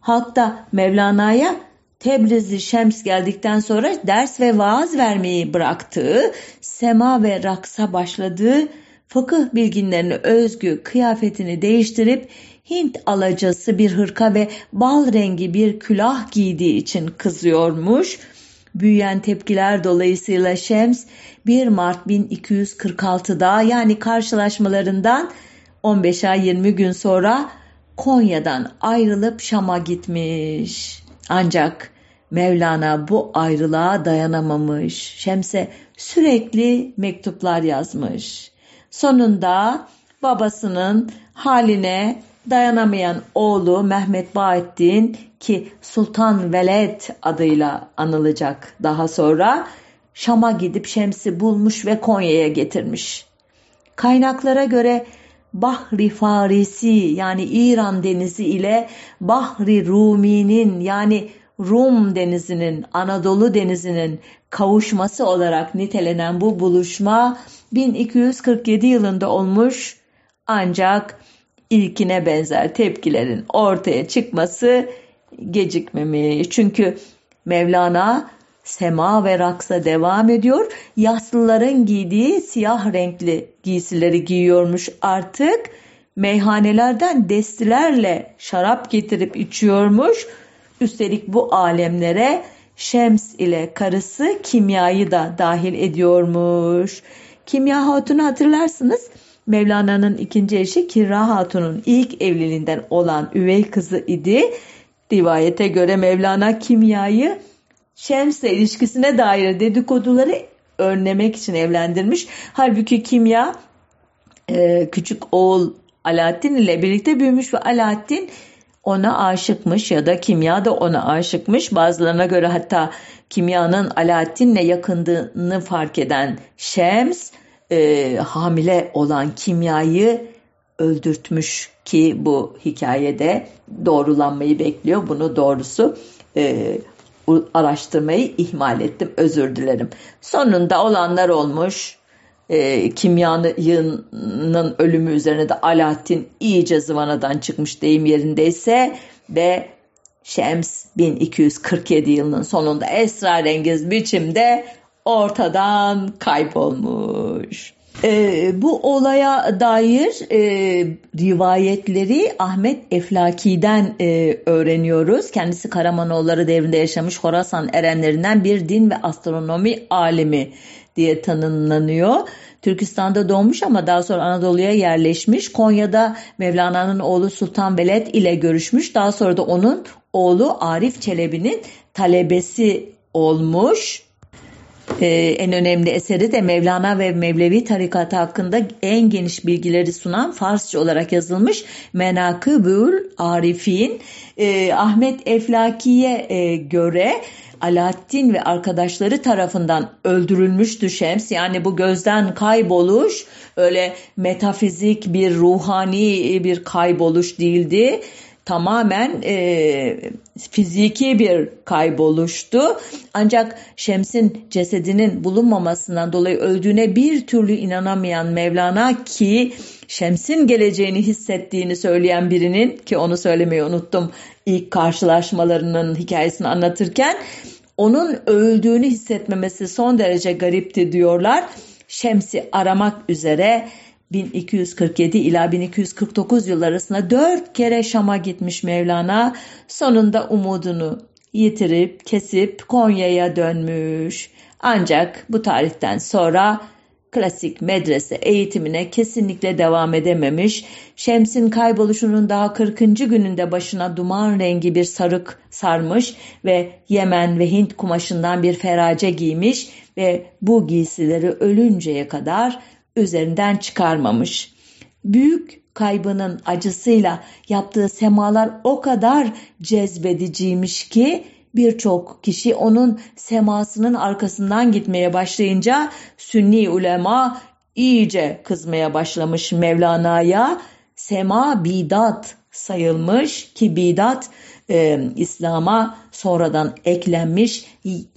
Hatta Mevlana'ya Tebrizli Şems geldikten sonra ders ve vaaz vermeyi bıraktığı, sema ve raksa başladığı, fıkıh bilginlerini özgü kıyafetini değiştirip Hint alacası bir hırka ve bal rengi bir külah giydiği için kızıyormuş. Büyüyen tepkiler dolayısıyla Şems 1 Mart 1246'da yani karşılaşmalarından 15 ay 20 gün sonra Konya'dan ayrılıp Şam'a gitmiş. Ancak Mevlana bu ayrılığa dayanamamış. Şems'e sürekli mektuplar yazmış. Sonunda babasının haline dayanamayan oğlu Mehmet Bahattin ki Sultan Veled adıyla anılacak daha sonra Şam'a gidip Şems'i bulmuş ve Konya'ya getirmiş. Kaynaklara göre Bahri Farisi yani İran denizi ile Bahri Rumi'nin yani Rum denizinin, Anadolu denizinin kavuşması olarak nitelenen bu buluşma 1247 yılında olmuş ancak ilkine benzer tepkilerin ortaya çıkması gecikmemiş. Çünkü Mevlana sema ve raksa devam ediyor. Yaslıların giydiği siyah renkli giysileri giyiyormuş artık. Meyhanelerden destilerle şarap getirip içiyormuş. Üstelik bu alemlere Şems ile karısı kimyayı da dahil ediyormuş. Kimya Hatun'u hatırlarsınız. Mevlana'nın ikinci eşi Kirra Hatun'un ilk evliliğinden olan üvey kızı idi. Rivayete göre Mevlana kimyayı Şems'le ilişkisine dair dedikoduları önlemek için evlendirmiş. Halbuki kimya e, küçük oğul Alaaddin ile birlikte büyümüş ve Alaaddin ona aşıkmış ya da kimya da ona aşıkmış. Bazılarına göre hatta kimyanın Alaaddin'le yakındığını fark eden Şems e, hamile olan kimyayı öldürtmüş ki bu hikayede doğrulanmayı bekliyor. Bunu doğrusu e, araştırmayı ihmal ettim. Özür dilerim. Sonunda olanlar olmuş. E, kimyanın ölümü üzerine de Alaaddin iyice zıvanadan çıkmış deyim yerindeyse ve Şems 1247 yılının sonunda esrarengiz biçimde ortadan kaybolmuş. E, bu olaya dair e, rivayetleri Ahmet Eflaki'den e, öğreniyoruz. Kendisi Karamanoğulları devrinde yaşamış Horasan erenlerinden bir din ve astronomi alimi diye tanımlanıyor. Türkistan'da doğmuş ama daha sonra Anadolu'ya yerleşmiş. Konya'da Mevlana'nın oğlu Sultan Veled ile görüşmüş. Daha sonra da onun oğlu Arif Çelebi'nin talebesi olmuş. Ee, en önemli eseri de Mevlana ve Mevlevi tarikatı hakkında en geniş bilgileri sunan Farsça olarak yazılmış Menakıbül Arifin. Ee, Ahmet Eflaki'ye e, göre Alaaddin ve arkadaşları tarafından öldürülmüştü Şems. Yani bu gözden kayboluş öyle metafizik bir ruhani bir kayboluş değildi tamamen e, fiziki bir kayboluştu. Ancak Şems'in cesedinin bulunmamasından dolayı öldüğüne bir türlü inanamayan Mevlana ki Şems'in geleceğini hissettiğini söyleyen birinin ki onu söylemeyi unuttum ilk karşılaşmalarının hikayesini anlatırken onun öldüğünü hissetmemesi son derece garipti diyorlar. Şems'i aramak üzere 1247 ila 1249 yıl arasında dört kere Şam'a gitmiş Mevlana. Sonunda umudunu yitirip kesip Konya'ya dönmüş. Ancak bu tarihten sonra klasik medrese eğitimine kesinlikle devam edememiş. Şems'in kayboluşunun daha 40. gününde başına duman rengi bir sarık sarmış ve Yemen ve Hint kumaşından bir ferace giymiş ve bu giysileri ölünceye kadar üzerinden çıkarmamış. Büyük kaybının acısıyla yaptığı semalar o kadar cezbediciymiş ki birçok kişi onun semasının arkasından gitmeye başlayınca Sünni ulema iyice kızmaya başlamış Mevlana'ya. Sema bidat sayılmış ki bidat e, İslam'a sonradan eklenmiş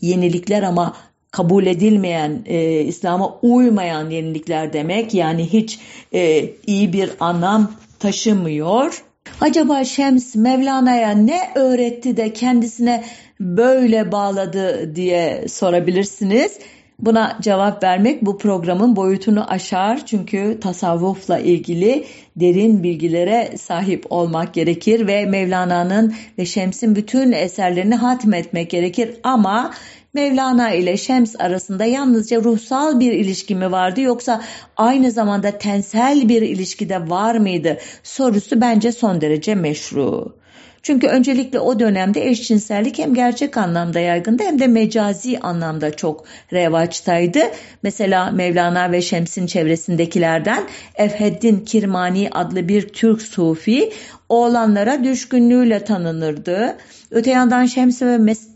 yenilikler ama kabul edilmeyen, e, İslam'a uymayan yenilikler demek. Yani hiç e, iyi bir anlam taşımıyor. Acaba Şems Mevlana'ya ne öğretti de kendisine böyle bağladı diye sorabilirsiniz. Buna cevap vermek bu programın boyutunu aşar çünkü tasavvufla ilgili derin bilgilere sahip olmak gerekir ve Mevlana'nın ve Şems'in bütün eserlerini hatmetmek gerekir ama Mevlana ile Şems arasında yalnızca ruhsal bir ilişki mi vardı yoksa aynı zamanda tensel bir ilişki de var mıydı sorusu bence son derece meşru. Çünkü öncelikle o dönemde eşcinsellik hem gerçek anlamda yaygındı hem de mecazi anlamda çok revaçtaydı. Mesela Mevlana ve Şems'in çevresindekilerden Efheddin Kirmani adlı bir Türk sufi oğlanlara düşkünlüğüyle tanınırdı. Öte yandan Şems ve Mes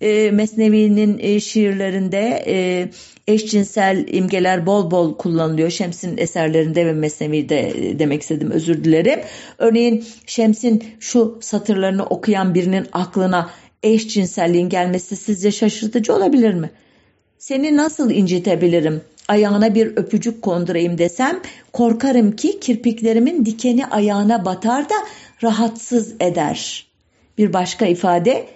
e, Mesnevi'nin e, şiirlerinde e, eşcinsel imgeler bol bol kullanılıyor. Şems'in eserlerinde ve Mesnevi'de e, demek istedim özür dilerim. Örneğin Şems'in şu satırlarını okuyan birinin aklına eşcinselliğin gelmesi sizce şaşırtıcı olabilir mi? Seni nasıl incitebilirim? Ayağına bir öpücük kondurayım desem korkarım ki kirpiklerimin dikeni ayağına batar da rahatsız eder. Bir başka ifade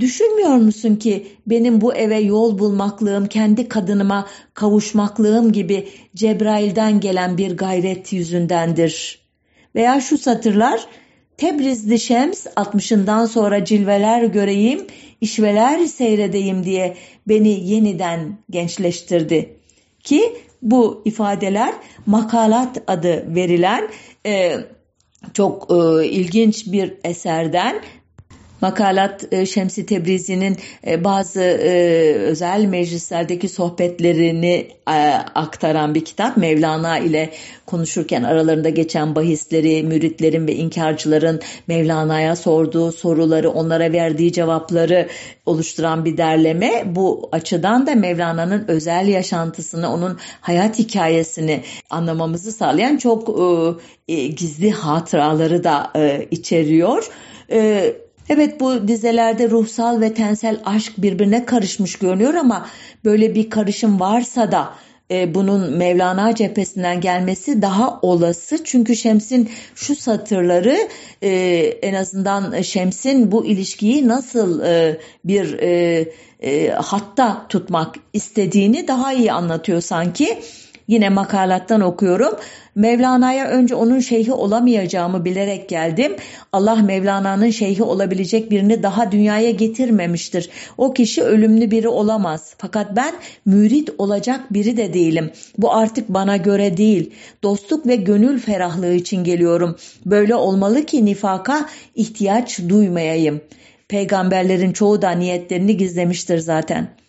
Düşünmüyor musun ki benim bu eve yol bulmaklığım, kendi kadınıma kavuşmaklığım gibi Cebrail'den gelen bir gayret yüzündendir. Veya şu satırlar, Tebrizli Şems 60'ından sonra cilveler göreyim, işveler seyredeyim diye beni yeniden gençleştirdi. Ki bu ifadeler makalat adı verilen e, çok e, ilginç bir eserden Makalat e, Şemsi Tebrizi'nin e, bazı e, özel meclislerdeki sohbetlerini aktaran bir kitap. Mevlana ile konuşurken aralarında geçen bahisleri, müritlerin ve inkarcıların Mevlana'ya sorduğu soruları, onlara verdiği cevapları oluşturan bir derleme. Bu açıdan da Mevlana'nın özel yaşantısını, onun hayat hikayesini anlamamızı sağlayan çok gizli hatıraları da içeriyor. Evet bu dizelerde ruhsal ve tensel aşk birbirine karışmış görünüyor ama böyle bir karışım varsa da e, bunun Mevlana cephesinden gelmesi daha olası. Çünkü Şems'in şu satırları e, en azından Şems'in bu ilişkiyi nasıl e, bir e, e, hatta tutmak istediğini daha iyi anlatıyor sanki. Yine makalattan okuyorum. Mevlana'ya önce onun şeyhi olamayacağımı bilerek geldim. Allah Mevlana'nın şeyhi olabilecek birini daha dünyaya getirmemiştir. O kişi ölümlü biri olamaz. Fakat ben mürit olacak biri de değilim. Bu artık bana göre değil. Dostluk ve gönül ferahlığı için geliyorum. Böyle olmalı ki nifaka ihtiyaç duymayayım. Peygamberlerin çoğu da niyetlerini gizlemiştir zaten.''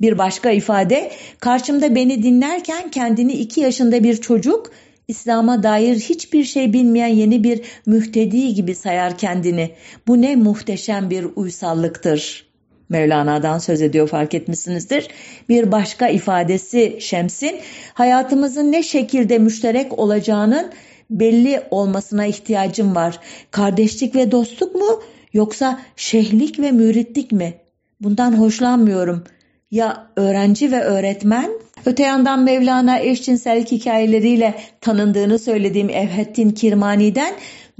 Bir başka ifade, karşımda beni dinlerken kendini iki yaşında bir çocuk, İslam'a dair hiçbir şey bilmeyen yeni bir mühtedi gibi sayar kendini. Bu ne muhteşem bir uysallıktır. Mevlana'dan söz ediyor fark etmişsinizdir. Bir başka ifadesi Şems'in hayatımızın ne şekilde müşterek olacağının belli olmasına ihtiyacım var. Kardeşlik ve dostluk mu yoksa şeyhlik ve müritlik mi? Bundan hoşlanmıyorum. Ya öğrenci ve öğretmen? Öte yandan Mevlana eşcinsellik hikayeleriyle tanındığını söylediğim Evhettin Kirmani'den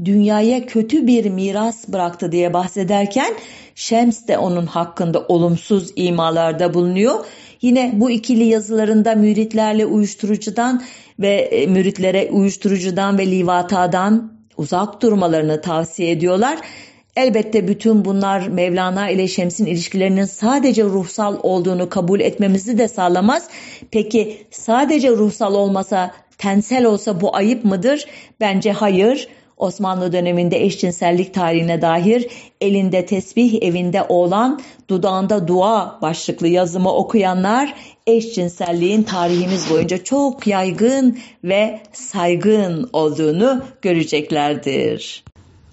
dünyaya kötü bir miras bıraktı diye bahsederken Şems de onun hakkında olumsuz imalarda bulunuyor. Yine bu ikili yazılarında müritlerle uyuşturucudan ve e, müritlere uyuşturucudan ve livatadan uzak durmalarını tavsiye ediyorlar. Elbette bütün bunlar Mevlana ile Şems'in ilişkilerinin sadece ruhsal olduğunu kabul etmemizi de sağlamaz. Peki sadece ruhsal olmasa, tensel olsa bu ayıp mıdır? Bence hayır. Osmanlı döneminde eşcinsellik tarihine dair elinde tesbih evinde oğlan dudağında dua başlıklı yazımı okuyanlar eşcinselliğin tarihimiz boyunca çok yaygın ve saygın olduğunu göreceklerdir.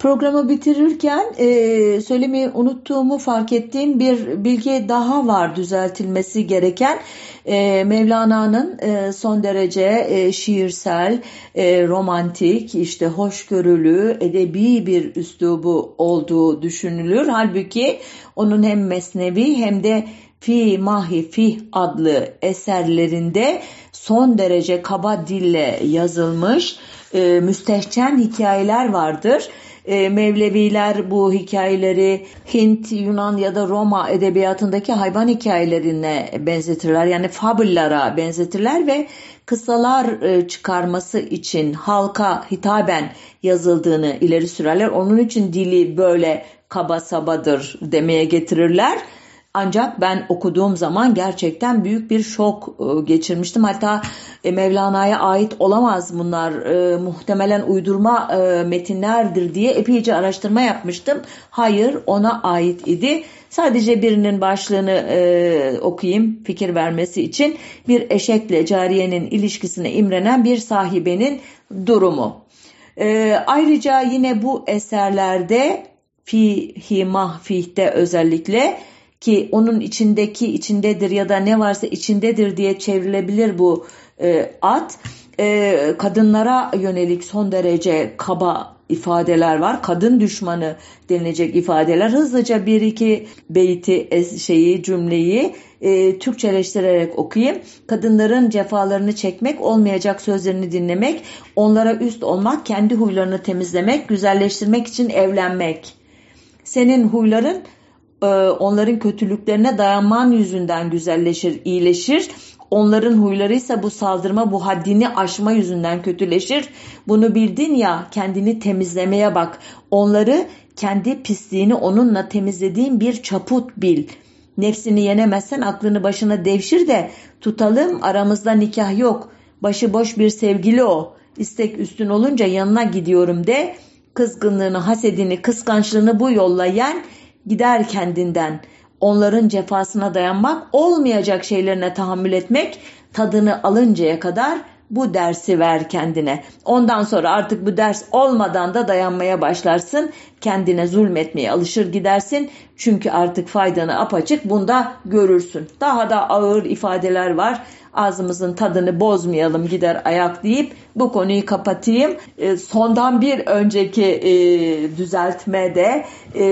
Programı bitirirken e, söylemeyi unuttuğumu fark ettiğim bir bilgi daha var düzeltilmesi gereken. E, Mevlana'nın e, son derece e, şiirsel, e, romantik, işte hoşgörülü, edebi bir üslubu olduğu düşünülür. Halbuki onun hem mesnevi hem de Fi Mahi Fih adlı eserlerinde son derece kaba dille yazılmış e, müstehcen hikayeler vardır e, Mevleviler bu hikayeleri Hint, Yunan ya da Roma edebiyatındaki hayvan hikayelerine benzetirler. Yani fabullara benzetirler ve kısalar e, çıkarması için halka hitaben yazıldığını ileri sürerler. Onun için dili böyle kaba sabadır demeye getirirler. Ancak ben okuduğum zaman gerçekten büyük bir şok e, geçirmiştim. Hatta e, Mevlana'ya ait olamaz bunlar. E, muhtemelen uydurma metinlerdir diye epeyce araştırma yapmıştım. Hayır ona ait idi. Sadece birinin başlığını okuyayım fikir vermesi için. Bir eşekle cariyenin ilişkisine imrenen bir sahibenin durumu. ayrıca yine bu eserlerde fihi mahfihte özellikle ki onun içindeki içindedir ya da ne varsa içindedir diye çevrilebilir bu e, at. E, kadınlara yönelik son derece kaba ifadeler var. Kadın düşmanı denilecek ifadeler. Hızlıca bir iki beyti şeyi cümleyi e, Türkçeleştirerek okuyayım. Kadınların cefalarını çekmek, olmayacak sözlerini dinlemek, onlara üst olmak, kendi huylarını temizlemek, güzelleştirmek için evlenmek. Senin huyların e, onların kötülüklerine dayanman yüzünden güzelleşir, iyileşir. Onların huyları ise bu saldırma, bu haddini aşma yüzünden kötüleşir. Bunu bildin ya kendini temizlemeye bak. Onları kendi pisliğini onunla temizlediğin bir çaput bil. Nefsini yenemezsen aklını başına devşir de tutalım aramızda nikah yok. Başıboş bir sevgili o. İstek üstün olunca yanına gidiyorum de. Kızgınlığını, hasedini, kıskançlığını bu yolla yen gider kendinden. Onların cefasına dayanmak, olmayacak şeylerine tahammül etmek, tadını alıncaya kadar bu dersi ver kendine. Ondan sonra artık bu ders olmadan da dayanmaya başlarsın. Kendine zulmetmeye alışır gidersin. Çünkü artık faydanı apaçık bunda görürsün. Daha da ağır ifadeler var ağzımızın tadını bozmayalım gider ayak deyip bu konuyu kapatayım. E, sondan bir önceki e, düzeltmede e,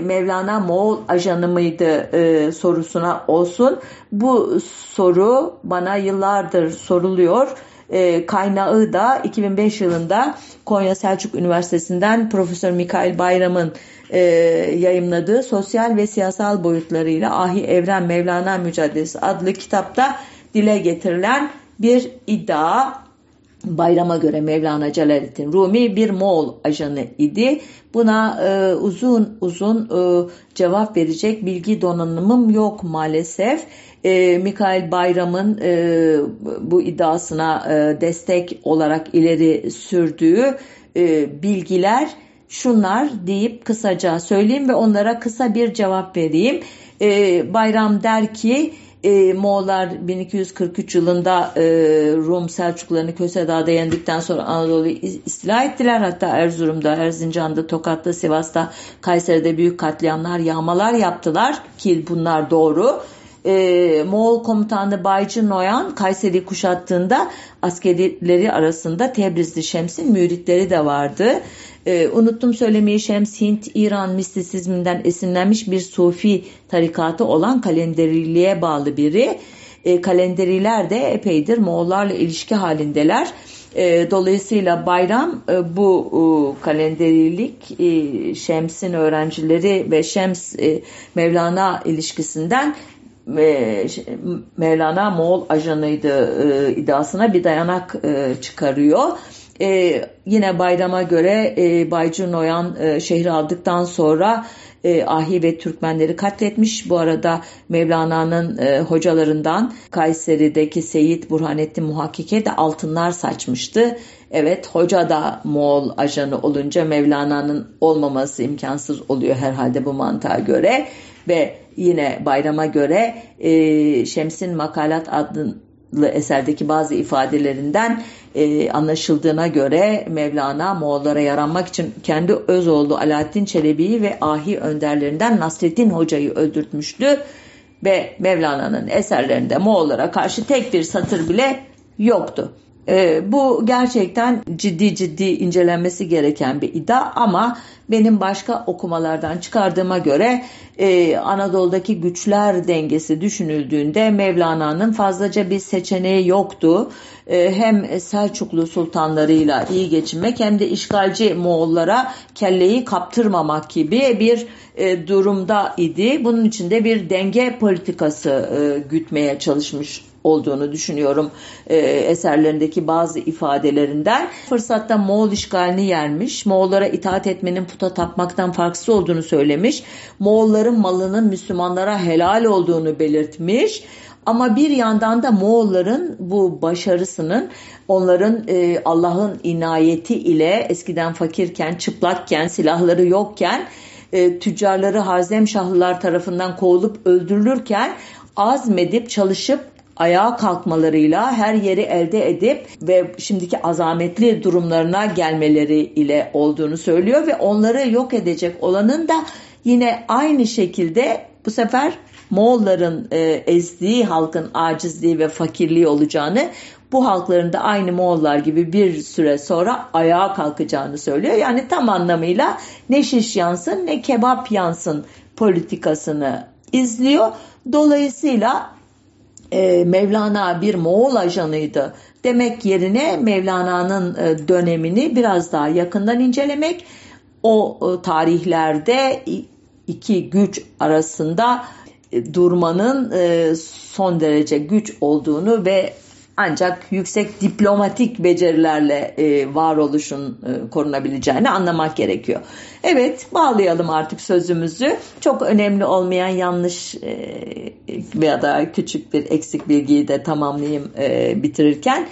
Mevlana Moğol ajanı mıydı e, sorusuna olsun. Bu soru bana yıllardır soruluyor. E, kaynağı da 2005 yılında Konya Selçuk Üniversitesi'nden Profesör Mikail Bayram'ın e, yayımladığı Sosyal ve Siyasal Boyutlarıyla Ahi Evren Mevlana Mücadelesi adlı kitapta dile getirilen bir iddia. Bayrama göre Mevlana Celaleddin Rumi bir Moğol ajanı idi. Buna e, uzun uzun e, cevap verecek bilgi donanımım yok maalesef. E, Mikail Bayram'ın e, bu iddiasına e, destek olarak ileri sürdüğü e, bilgiler şunlar deyip kısaca söyleyeyim ve onlara kısa bir cevap vereyim. E, Bayram der ki e, Moğollar 1243 yılında e, Rum Selçuklularını Kösedağ'da yendikten sonra Anadolu'yu istila ettiler. Hatta Erzurum'da, Erzincan'da, Tokat'ta, Sivas'ta, Kayseri'de büyük katliamlar, yağmalar yaptılar ki bunlar doğru. E, Moğol komutanı Baycı Noyan Kayseri'yi kuşattığında askerileri arasında Tebrizli Şems'in müritleri de vardı. E, unuttum söylemeyi Şems Hint, İran mistisizminden esinlenmiş bir Sufi tarikatı olan kalenderiliğe bağlı biri. E, kalenderiler de epeydir Moğollarla ilişki halindeler. E, dolayısıyla bayram e, bu e, kalenderilik e, Şems'in öğrencileri ve Şems e, Mevlana ilişkisinden e, Mevlana Moğol ajanıydı e, iddiasına bir dayanak e, çıkarıyor. E, yine bayrama göre e, Baycı Noyan e, şehri aldıktan sonra e, Ahi ve Türkmenleri katletmiş. Bu arada Mevlana'nın e, hocalarından Kayseri'deki Seyit Burhanettin Muhakkike de altınlar saçmıştı. Evet hoca da Moğol ajanı olunca Mevlana'nın olmaması imkansız oluyor herhalde bu mantığa göre. Ve yine bayrama göre e, Şems'in Makalat adlı eserdeki bazı ifadelerinden e, anlaşıldığına göre Mevlana Moğollara yaranmak için kendi öz oğlu Alaaddin Çelebi'yi ve ahi önderlerinden Nasreddin Hoca'yı öldürtmüştü ve Mevlana'nın eserlerinde Moğollara karşı tek bir satır bile yoktu. E, bu gerçekten ciddi ciddi incelenmesi gereken bir iddia ama benim başka okumalardan çıkardığıma göre e, Anadolu'daki güçler dengesi düşünüldüğünde Mevlana'nın fazlaca bir seçeneği yoktu. E, hem Selçuklu sultanlarıyla iyi geçinmek hem de işgalci Moğollara kelleyi kaptırmamak gibi bir e, durumda idi. Bunun için de bir denge politikası e, gütmeye çalışmış olduğunu düşünüyorum e, eserlerindeki bazı ifadelerinden. Fırsatta Moğol işgalini yermiş, Moğollara itaat etmenin puta tapmaktan farksız olduğunu söylemiş, Moğolların malının Müslümanlara helal olduğunu belirtmiş. Ama bir yandan da Moğolların bu başarısının onların e, Allah'ın inayeti ile eskiden fakirken, çıplakken, silahları yokken e, tüccarları Harzemşahlılar tarafından kovulup öldürülürken azmedip çalışıp ayağa kalkmalarıyla her yeri elde edip ve şimdiki azametli durumlarına gelmeleri ile olduğunu söylüyor ve onları yok edecek olanın da yine aynı şekilde bu sefer Moğolların e, ezdiği halkın acizliği ve fakirliği olacağını bu halkların da aynı Moğollar gibi bir süre sonra ayağa kalkacağını söylüyor. Yani tam anlamıyla ne şiş yansın ne kebap yansın politikasını izliyor. Dolayısıyla e, Mevlana bir Moğol ajanıydı. Demek yerine Mevlana'nın e, dönemini biraz daha yakından incelemek o e, tarihlerde iki güç arasında e, durmanın e, son derece güç olduğunu ve ancak yüksek diplomatik becerilerle e, varoluşun e, korunabileceğini anlamak gerekiyor. Evet bağlayalım artık sözümüzü. Çok önemli olmayan yanlış e, veya da küçük bir eksik bilgiyi de tamamlayayım e, bitirirken.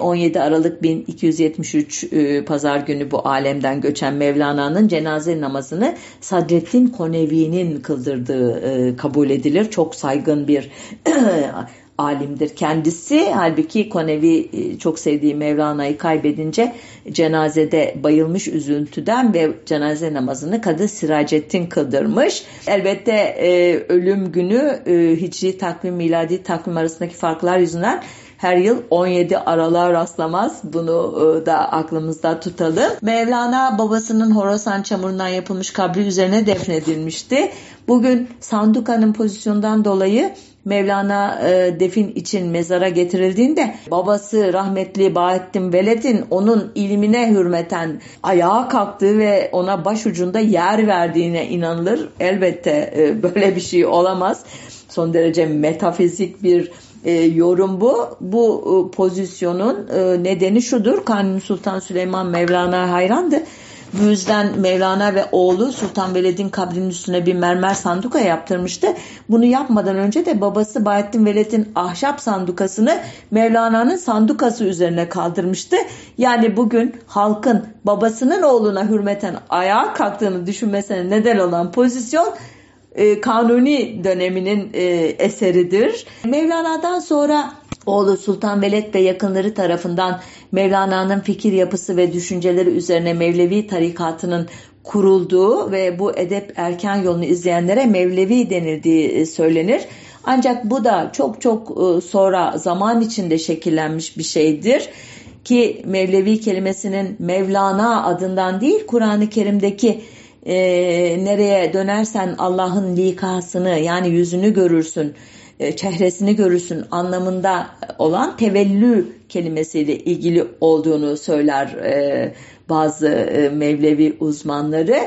17 e, Aralık 1273 e, pazar günü bu alemden göçen Mevlana'nın cenaze namazını Sadrettin Konevi'nin kıldırdığı e, kabul edilir. Çok saygın bir alimdir kendisi. Halbuki Konevi e, çok sevdiği Mevlana'yı kaybedince cenazede bayılmış üzüntüden ve cenaze namazını Kadı Siracettin kıldırmış. Elbette e, ölüm günü e, hicri takvim miladi takvim arasındaki farklar yüzünden her yıl 17 aralığa rastlamaz. Bunu e, da aklımızda tutalım. Mevlana babasının Horasan çamurundan yapılmış kabri üzerine defnedilmişti. Bugün Sanduka'nın pozisyondan dolayı Mevlana e, defin için mezara getirildiğinde babası rahmetli Bahattin Veled'in onun ilmine hürmeten ayağa kalktığı ve ona başucunda yer verdiğine inanılır. Elbette e, böyle bir şey olamaz. Son derece metafizik bir e, yorum bu. Bu e, pozisyonun e, nedeni şudur. Kanuni Sultan Süleyman Mevlana hayrandı. Bu yüzden Mevlana ve oğlu Sultan Veled'in kabrinin üstüne bir mermer sanduka yaptırmıştı. Bunu yapmadan önce de babası Bahattin Veled'in ahşap sandukasını Mevlana'nın sandukası üzerine kaldırmıştı. Yani bugün halkın babasının oğluna hürmeten ayağa kalktığını düşünmesine neden olan pozisyon e, Kanuni döneminin e, eseridir. Mevlana'dan sonra oğlu Sultan Veled ve yakınları tarafından Mevlana'nın fikir yapısı ve düşünceleri üzerine Mevlevi tarikatının kurulduğu ve bu edep erken yolunu izleyenlere Mevlevi denildiği e, söylenir. Ancak bu da çok çok e, sonra zaman içinde şekillenmiş bir şeydir ki Mevlevi kelimesinin Mevlana adından değil Kur'an-ı Kerim'deki e, nereye dönersen Allah'ın likasını yani yüzünü görürsün, çehresini görürsün anlamında olan tevellü kelimesiyle ilgili olduğunu söyler e, bazı e, Mevlevi uzmanları.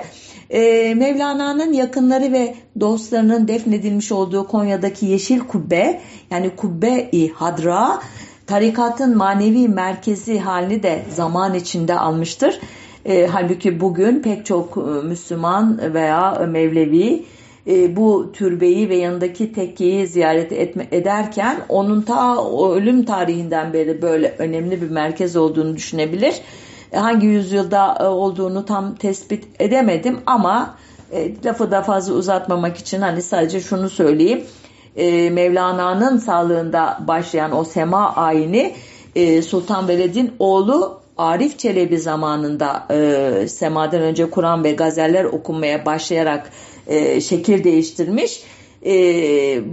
E, Mevlana'nın yakınları ve dostlarının defnedilmiş olduğu Konya'daki Yeşil Kubbe yani Kubbe-i Hadra tarikatın manevi merkezi halini de zaman içinde almıştır. E, halbuki bugün pek çok e, Müslüman veya Mevlevi e, bu türbeyi ve yanındaki tekkeyi ziyaret etme, ederken onun ta ölüm tarihinden beri böyle önemli bir merkez olduğunu düşünebilir. E, hangi yüzyılda e, olduğunu tam tespit edemedim ama e, lafı da fazla uzatmamak için hani sadece şunu söyleyeyim. E, Mevlana'nın sağlığında başlayan o sema ayini e, Sultan Veled'in oğlu Arif Çelebi zamanında e, semadan önce Kur'an ve gazeller okunmaya başlayarak e, şekil değiştirmiş. E,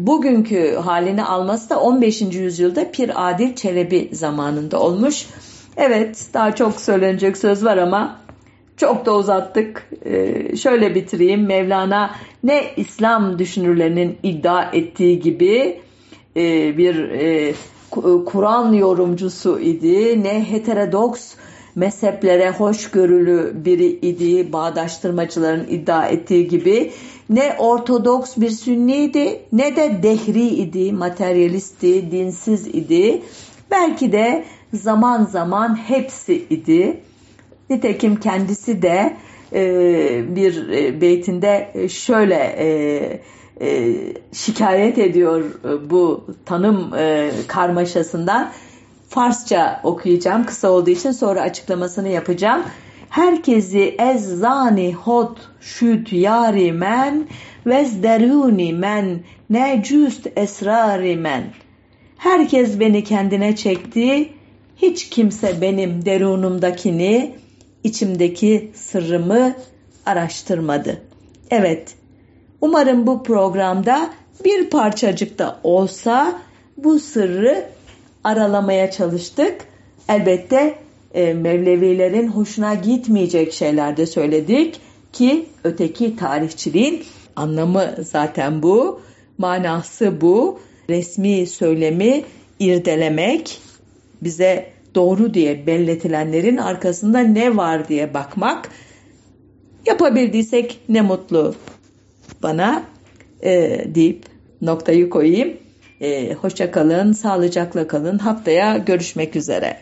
bugünkü halini alması da 15. yüzyılda Pir Adil Çelebi zamanında olmuş. Evet daha çok söylenecek söz var ama çok da uzattık. Ee, şöyle bitireyim. Mevlana ne İslam düşünürlerinin iddia ettiği gibi e, bir e, Kur'an yorumcusu idi. Ne heterodoks mezheplere hoşgörülü biri idi. Bağdaştırmacıların iddia ettiği gibi. Ne ortodoks bir sünniydi ne de dehri idi, materyalisti, dinsiz idi. Belki de zaman zaman hepsi idi. Nitekim kendisi de e, bir e, beytinde şöyle e, e, şikayet ediyor e, bu tanım e, karmaşasından. Farsça okuyacağım kısa olduğu için sonra açıklamasını yapacağım. Herkesi ez zani hot şüt yari men vezderuni men necüst esrari men. Herkes beni kendine çekti, hiç kimse benim derunumdakini, içimdeki sırrımı araştırmadı. Evet, umarım bu programda bir parçacık da olsa bu sırrı aralamaya çalıştık. Elbette e, Mevlevilerin hoşuna gitmeyecek şeyler de söyledik ki öteki tarihçiliğin anlamı zaten bu, manası bu. Resmi söylemi irdelemek, bize doğru diye belletilenlerin arkasında ne var diye bakmak. Yapabildiysek ne mutlu bana e, deyip noktayı koyayım. E, hoşça kalın, sağlıcakla kalın. Haftaya görüşmek üzere.